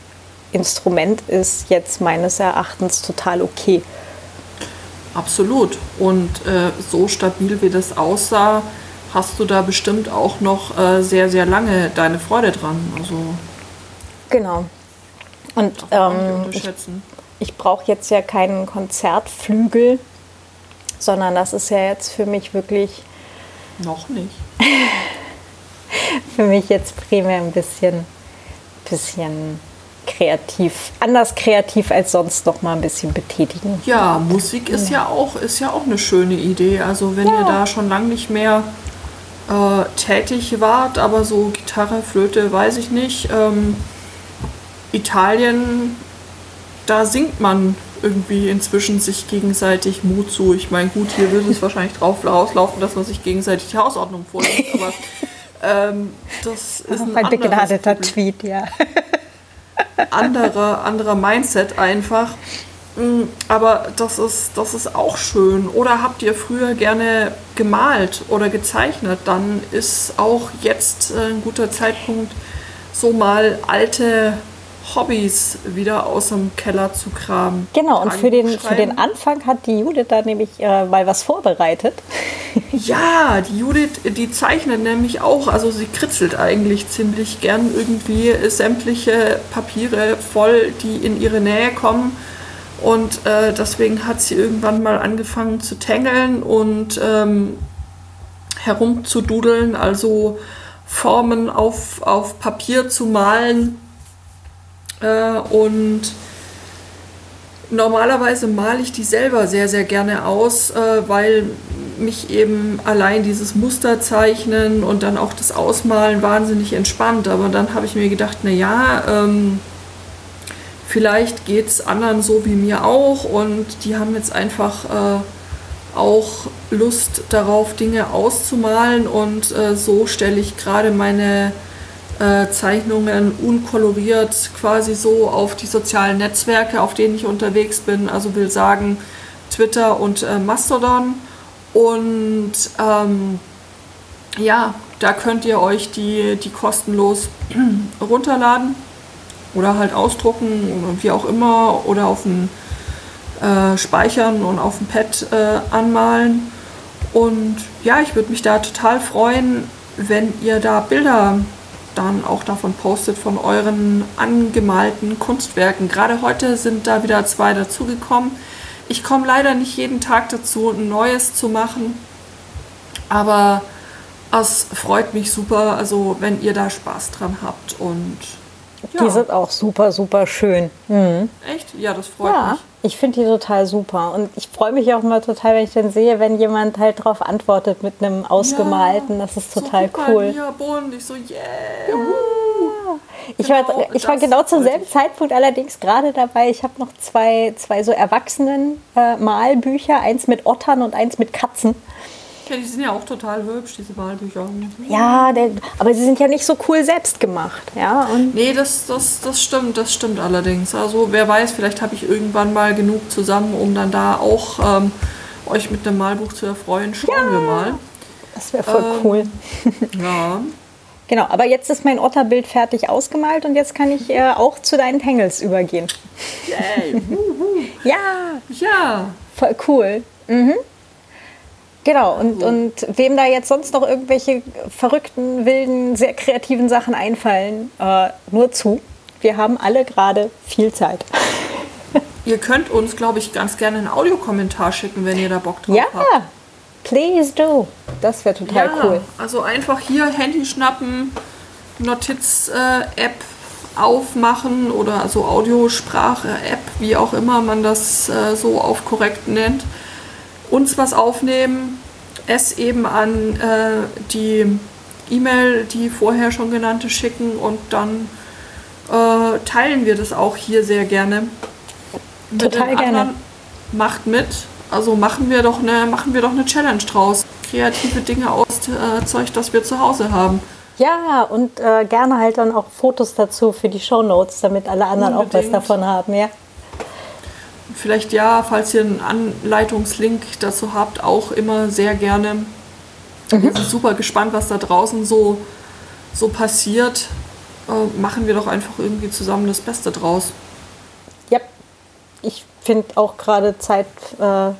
Instrument ist jetzt meines Erachtens total okay. Absolut. Und äh, so stabil wie das aussah, hast du da bestimmt auch noch äh, sehr, sehr lange deine Freude dran. Also genau. Und ähm, ich, ich brauche jetzt ja keinen Konzertflügel, sondern das ist ja jetzt für mich wirklich. Noch nicht. für mich jetzt primär ein bisschen, bisschen kreativ, anders kreativ als sonst noch mal ein bisschen betätigen. Ja, Musik ist ja auch, ist ja auch eine schöne Idee. Also wenn ja. ihr da schon lange nicht mehr äh, tätig wart, aber so Gitarre, Flöte, weiß ich nicht, ähm, Italien, da singt man irgendwie inzwischen sich gegenseitig Mut zu. Ich meine, gut, hier würde es wahrscheinlich drauf rauslaufen, dass man sich gegenseitig die Hausordnung vorlegt, aber ähm, das ist ein, ein begnadeter Tweet, ja. anderer, anderer Mindset einfach. Mm, aber das ist, das ist auch schön. Oder habt ihr früher gerne gemalt oder gezeichnet? Dann ist auch jetzt äh, ein guter Zeitpunkt, so mal alte Hobbys wieder aus dem Keller zu kramen. Genau, und für den, für den Anfang hat die Judith da nämlich äh, mal was vorbereitet. Ja, die Judith, die zeichnet nämlich auch, also sie kritzelt eigentlich ziemlich gern irgendwie sämtliche Papiere voll, die in ihre Nähe kommen. Und äh, deswegen hat sie irgendwann mal angefangen zu tängeln und ähm, herumzududeln, also Formen auf, auf Papier zu malen äh, und normalerweise male ich die selber sehr, sehr gerne aus, äh, weil mich eben allein dieses Musterzeichnen und dann auch das Ausmalen wahnsinnig entspannt. Aber dann habe ich mir gedacht, na ja, ähm, vielleicht geht es anderen so wie mir auch und die haben jetzt einfach äh, auch Lust darauf, Dinge auszumalen und äh, so stelle ich gerade meine äh, Zeichnungen unkoloriert quasi so auf die sozialen Netzwerke, auf denen ich unterwegs bin. Also will sagen Twitter und äh, Mastodon. Und ähm, ja, da könnt ihr euch die, die kostenlos runterladen oder halt ausdrucken oder wie auch immer oder auf dem äh, Speichern und auf dem Pad äh, anmalen. Und ja, ich würde mich da total freuen, wenn ihr da Bilder dann auch davon postet, von euren angemalten Kunstwerken. Gerade heute sind da wieder zwei dazugekommen. Ich komme leider nicht jeden Tag dazu, ein neues zu machen, aber es freut mich super, also wenn ihr da Spaß dran habt und ja. Die sind auch super, super schön. Mhm. Echt? Ja, das freut ja, mich. Ich finde die total super. Und ich freue mich auch mal total, wenn ich dann sehe, wenn jemand halt darauf antwortet mit einem ausgemalten. Ja, das ist total so cool. Ja, bunt. Ich so, yeah. Ja. Ich, genau, war, ich war genau zum selben Zeitpunkt allerdings gerade dabei. Ich habe noch zwei, zwei so Erwachsenen-Malbücher, äh, eins mit Ottern und eins mit Katzen. Ja, die sind ja auch total hübsch, diese Malbücher. Ja, der, aber sie sind ja nicht so cool selbst gemacht. Ja, und nee, das, das, das stimmt, das stimmt allerdings. Also wer weiß, vielleicht habe ich irgendwann mal genug zusammen, um dann da auch ähm, euch mit einem Malbuch zu erfreuen. Schauen ja, wir mal. Das wäre voll ähm, cool. ja. Genau, aber jetzt ist mein Otterbild fertig ausgemalt und jetzt kann ich äh, auch zu deinen Tangles übergehen. Yay! ja! Ja! Voll cool. Mhm. Genau, und, und wem da jetzt sonst noch irgendwelche verrückten, wilden, sehr kreativen Sachen einfallen, äh, nur zu. Wir haben alle gerade viel Zeit. Ihr könnt uns, glaube ich, ganz gerne einen Audiokommentar schicken, wenn ihr da Bock drauf ja, habt. Ja, please do. Das wäre total ja, cool. Also einfach hier Handy schnappen, Notiz-App aufmachen oder also Audiosprache-App, wie auch immer man das äh, so auf korrekt nennt uns was aufnehmen, es eben an äh, die E-Mail, die vorher schon genannte, schicken und dann äh, teilen wir das auch hier sehr gerne. Total gerne. Macht mit. Also machen wir doch eine, machen wir doch eine Challenge draus. Kreative Dinge aus äh, Zeug, das wir zu Hause haben. Ja, und äh, gerne halt dann auch Fotos dazu für die Show Notes, damit alle anderen Unbedingt. auch was davon haben, ja vielleicht ja, falls ihr einen Anleitungslink dazu habt, auch immer sehr gerne. Mhm. Wir sind super gespannt, was da draußen so, so passiert. Äh, machen wir doch einfach irgendwie zusammen das Beste draus. Ja, ich finde auch gerade Zeit äh,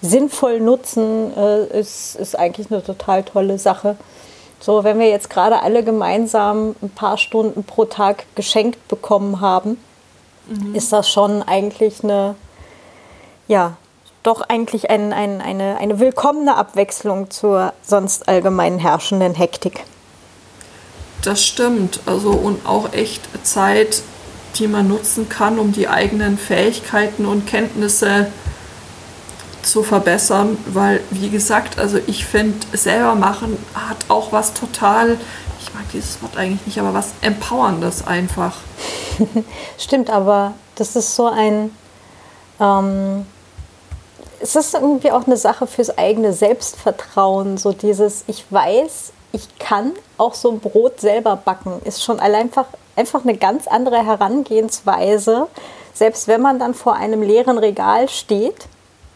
sinnvoll nutzen äh, ist, ist eigentlich eine total tolle Sache. So, wenn wir jetzt gerade alle gemeinsam ein paar Stunden pro Tag geschenkt bekommen haben, mhm. ist das schon eigentlich eine ja, doch eigentlich ein, ein, eine, eine willkommene Abwechslung zur sonst allgemein herrschenden Hektik. Das stimmt. Also und auch echt Zeit, die man nutzen kann, um die eigenen Fähigkeiten und Kenntnisse zu verbessern, weil wie gesagt, also ich finde selber machen hat auch was total ich mag dieses Wort eigentlich nicht, aber was Empowerndes einfach. Stimmt, aber das ist so ein, ähm, es ist irgendwie auch eine Sache fürs eigene Selbstvertrauen, so dieses, ich weiß, ich kann auch so ein Brot selber backen, ist schon einfach, einfach eine ganz andere Herangehensweise, selbst wenn man dann vor einem leeren Regal steht,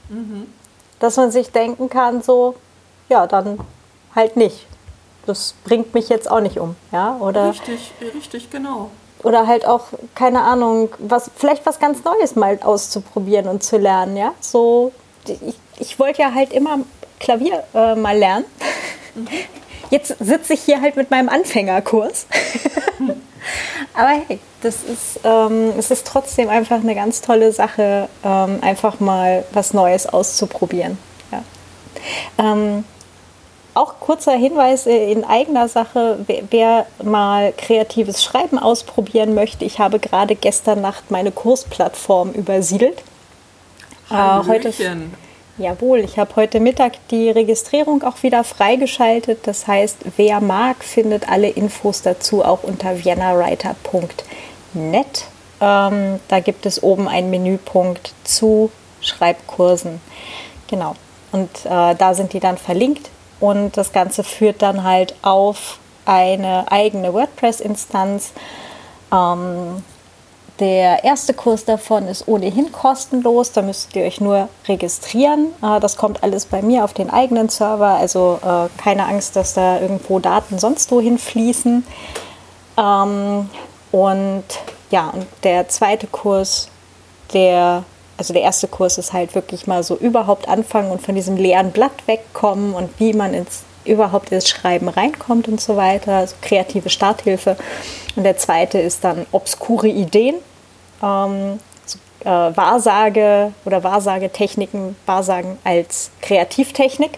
mhm. dass man sich denken kann, so, ja, dann halt nicht. Das bringt mich jetzt auch nicht um, ja, oder? Richtig, richtig, genau. Oder halt auch, keine Ahnung, was, vielleicht was ganz Neues mal auszuprobieren und zu lernen, ja. So, ich, ich wollte ja halt immer Klavier äh, mal lernen. Mhm. Jetzt sitze ich hier halt mit meinem Anfängerkurs. Aber hey, das ist, ähm, es ist trotzdem einfach eine ganz tolle Sache, ähm, einfach mal was Neues auszuprobieren. Ja. Ähm, auch kurzer Hinweis äh, in eigener Sache, wer, wer, mal kreatives Schreiben ausprobieren möchte. Ich habe gerade gestern Nacht meine Kursplattform übersiedelt. Äh, heute, Jawohl, ich habe heute Mittag die Registrierung auch wieder freigeschaltet. Das heißt, wer mag, findet alle Infos dazu auch unter viennawriter.net. Ähm, da gibt es oben einen Menüpunkt zu Schreibkursen. Genau. Und äh, da sind die dann verlinkt. Und das Ganze führt dann halt auf eine eigene WordPress-Instanz. Ähm, der erste Kurs davon ist ohnehin kostenlos, da müsst ihr euch nur registrieren. Äh, das kommt alles bei mir auf den eigenen Server, also äh, keine Angst, dass da irgendwo Daten sonst wohin fließen. Ähm, und ja, und der zweite Kurs, der, also der erste Kurs ist halt wirklich mal so überhaupt anfangen und von diesem leeren Blatt wegkommen und wie man ins überhaupt ins Schreiben reinkommt und so weiter, also kreative Starthilfe. Und der zweite ist dann obskure Ideen ähm, so, äh, Wahrsage oder Wahrsagetechniken, Wahrsagen als Kreativtechnik.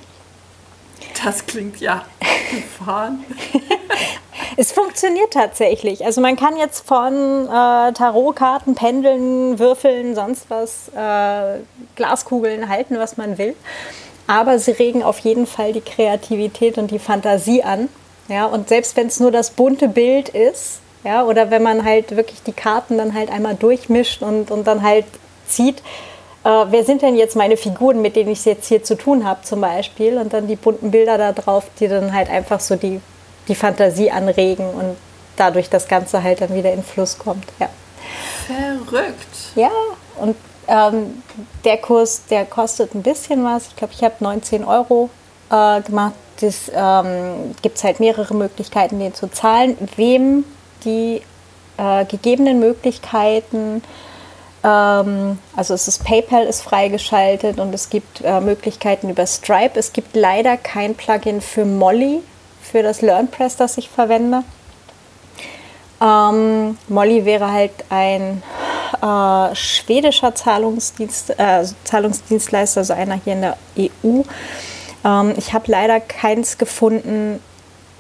Das klingt ja gefahren. es funktioniert tatsächlich. Also man kann jetzt von äh, Tarotkarten, Pendeln, Würfeln, sonst was, äh, Glaskugeln halten, was man will. Aber sie regen auf jeden Fall die Kreativität und die Fantasie an. Ja, und selbst wenn es nur das bunte Bild ist, ja, oder wenn man halt wirklich die Karten dann halt einmal durchmischt und, und dann halt zieht, äh, wer sind denn jetzt meine Figuren, mit denen ich es jetzt hier zu tun habe zum Beispiel. Und dann die bunten Bilder da drauf, die dann halt einfach so die, die Fantasie anregen und dadurch das Ganze halt dann wieder in Fluss kommt. Ja. Verrückt. Ja, und ähm, der Kurs, der kostet ein bisschen was. Ich glaube, ich habe 19 Euro äh, gemacht. Es ähm, gibt halt mehrere Möglichkeiten, den zu zahlen. Wem die äh, gegebenen Möglichkeiten, ähm, also es ist PayPal ist freigeschaltet und es gibt äh, Möglichkeiten über Stripe. Es gibt leider kein Plugin für Molly, für das LearnPress, das ich verwende. Ähm, Molly wäre halt ein äh, schwedischer Zahlungsdienst, äh, Zahlungsdienstleister, also einer hier in der EU. Ähm, ich habe leider keins gefunden,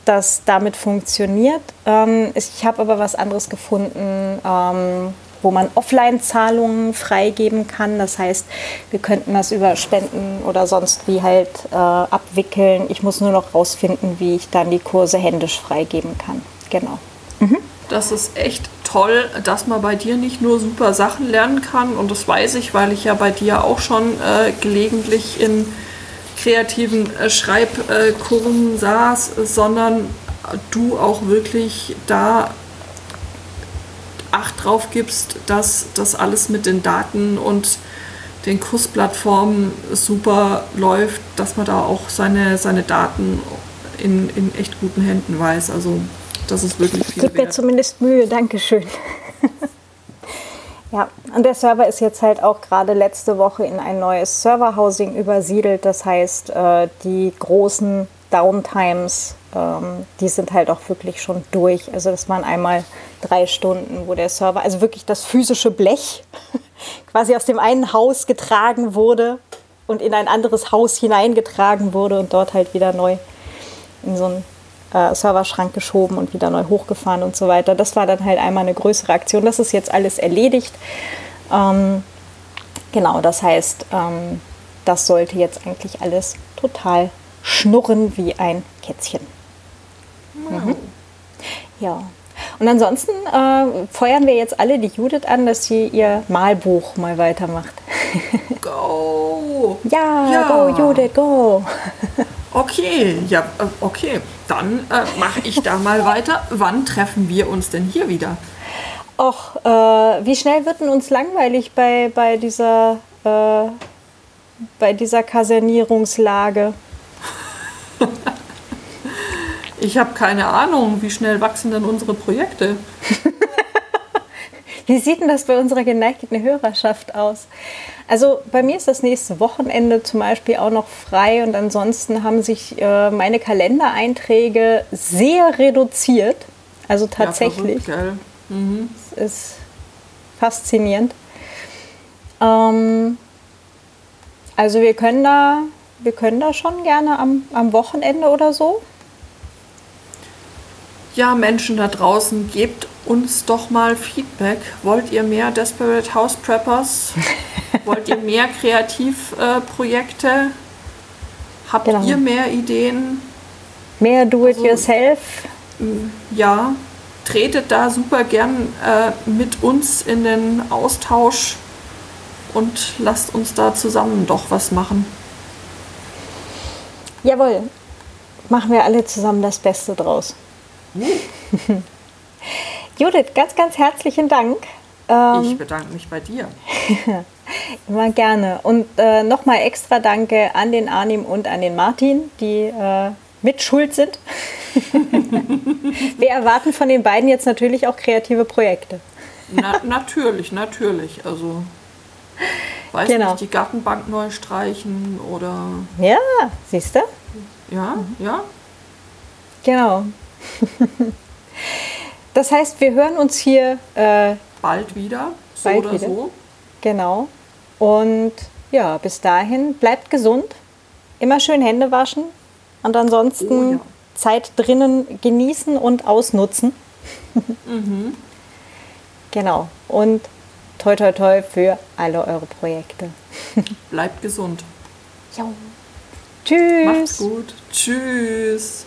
das damit funktioniert. Ähm, ich habe aber was anderes gefunden, ähm, wo man Offline-Zahlungen freigeben kann. Das heißt, wir könnten das über Spenden oder sonst wie halt äh, abwickeln. Ich muss nur noch rausfinden, wie ich dann die Kurse händisch freigeben kann. Genau. Mhm. Das ist echt toll, dass man bei dir nicht nur super Sachen lernen kann. Und das weiß ich, weil ich ja bei dir auch schon äh, gelegentlich in kreativen äh, Schreibkursen saß, sondern du auch wirklich da Acht drauf gibst, dass das alles mit den Daten und den Kursplattformen super läuft, dass man da auch seine, seine Daten in, in echt guten Händen weiß. Also das ist wirklich viel Gib mir zumindest Mühe, Dankeschön. Ja, und der Server ist jetzt halt auch gerade letzte Woche in ein neues Serverhousing übersiedelt. Das heißt, äh, die großen Downtimes, ähm, die sind halt auch wirklich schon durch. Also das waren einmal drei Stunden, wo der Server, also wirklich das physische Blech quasi aus dem einen Haus getragen wurde und in ein anderes Haus hineingetragen wurde und dort halt wieder neu in so ein äh, Serverschrank geschoben und wieder neu hochgefahren und so weiter. Das war dann halt einmal eine größere Aktion. Das ist jetzt alles erledigt. Ähm, genau, das heißt, ähm, das sollte jetzt eigentlich alles total schnurren wie ein Kätzchen. Mhm. Ja. Und ansonsten äh, feuern wir jetzt alle die Judith an, dass sie ihr Malbuch mal weitermacht. Go! ja, ja, go Judith, go! Okay, ja, äh, okay. Dann äh, mache ich da mal weiter. Wann treffen wir uns denn hier wieder? Och, äh, wie schnell wird denn uns langweilig bei, bei dieser, äh, bei dieser Kasernierungslage? ich habe keine Ahnung, wie schnell wachsen denn unsere Projekte? wie sieht denn das bei unserer geneigten Hörerschaft aus? Also bei mir ist das nächste Wochenende zum Beispiel auch noch frei und ansonsten haben sich äh, meine Kalendereinträge sehr reduziert. Also tatsächlich. Ja, verrückt, mhm. Das ist faszinierend. Ähm, also wir können da, wir können da schon gerne am, am Wochenende oder so. Ja, Menschen da draußen, gebt uns doch mal Feedback. Wollt ihr mehr Desperate House Preppers? Wollt ihr mehr Kreativprojekte? Äh, Habt genau. ihr mehr Ideen? Mehr Do-it-yourself? Also, ja, tretet da super gern äh, mit uns in den Austausch und lasst uns da zusammen doch was machen. Jawohl, machen wir alle zusammen das Beste draus. Uh. Judith, ganz, ganz herzlichen Dank. Ähm, ich bedanke mich bei dir. Immer gerne. Und äh, nochmal extra Danke an den Arnim und an den Martin, die äh, mit schuld sind. Wir erwarten von den beiden jetzt natürlich auch kreative Projekte. Na, natürlich, natürlich. Also, weiß genau. nicht, die Gartenbank neu streichen oder. Ja, siehst du? Ja, mhm. ja. Genau. Das heißt, wir hören uns hier äh, bald wieder, so bald oder wieder. so. Genau. Und ja, bis dahin bleibt gesund, immer schön Hände waschen und ansonsten oh, ja. Zeit drinnen genießen und ausnutzen. mhm. Genau. Und toi toi toi für alle eure Projekte. Bleibt gesund. Jo. Tschüss. Macht's gut. Tschüss.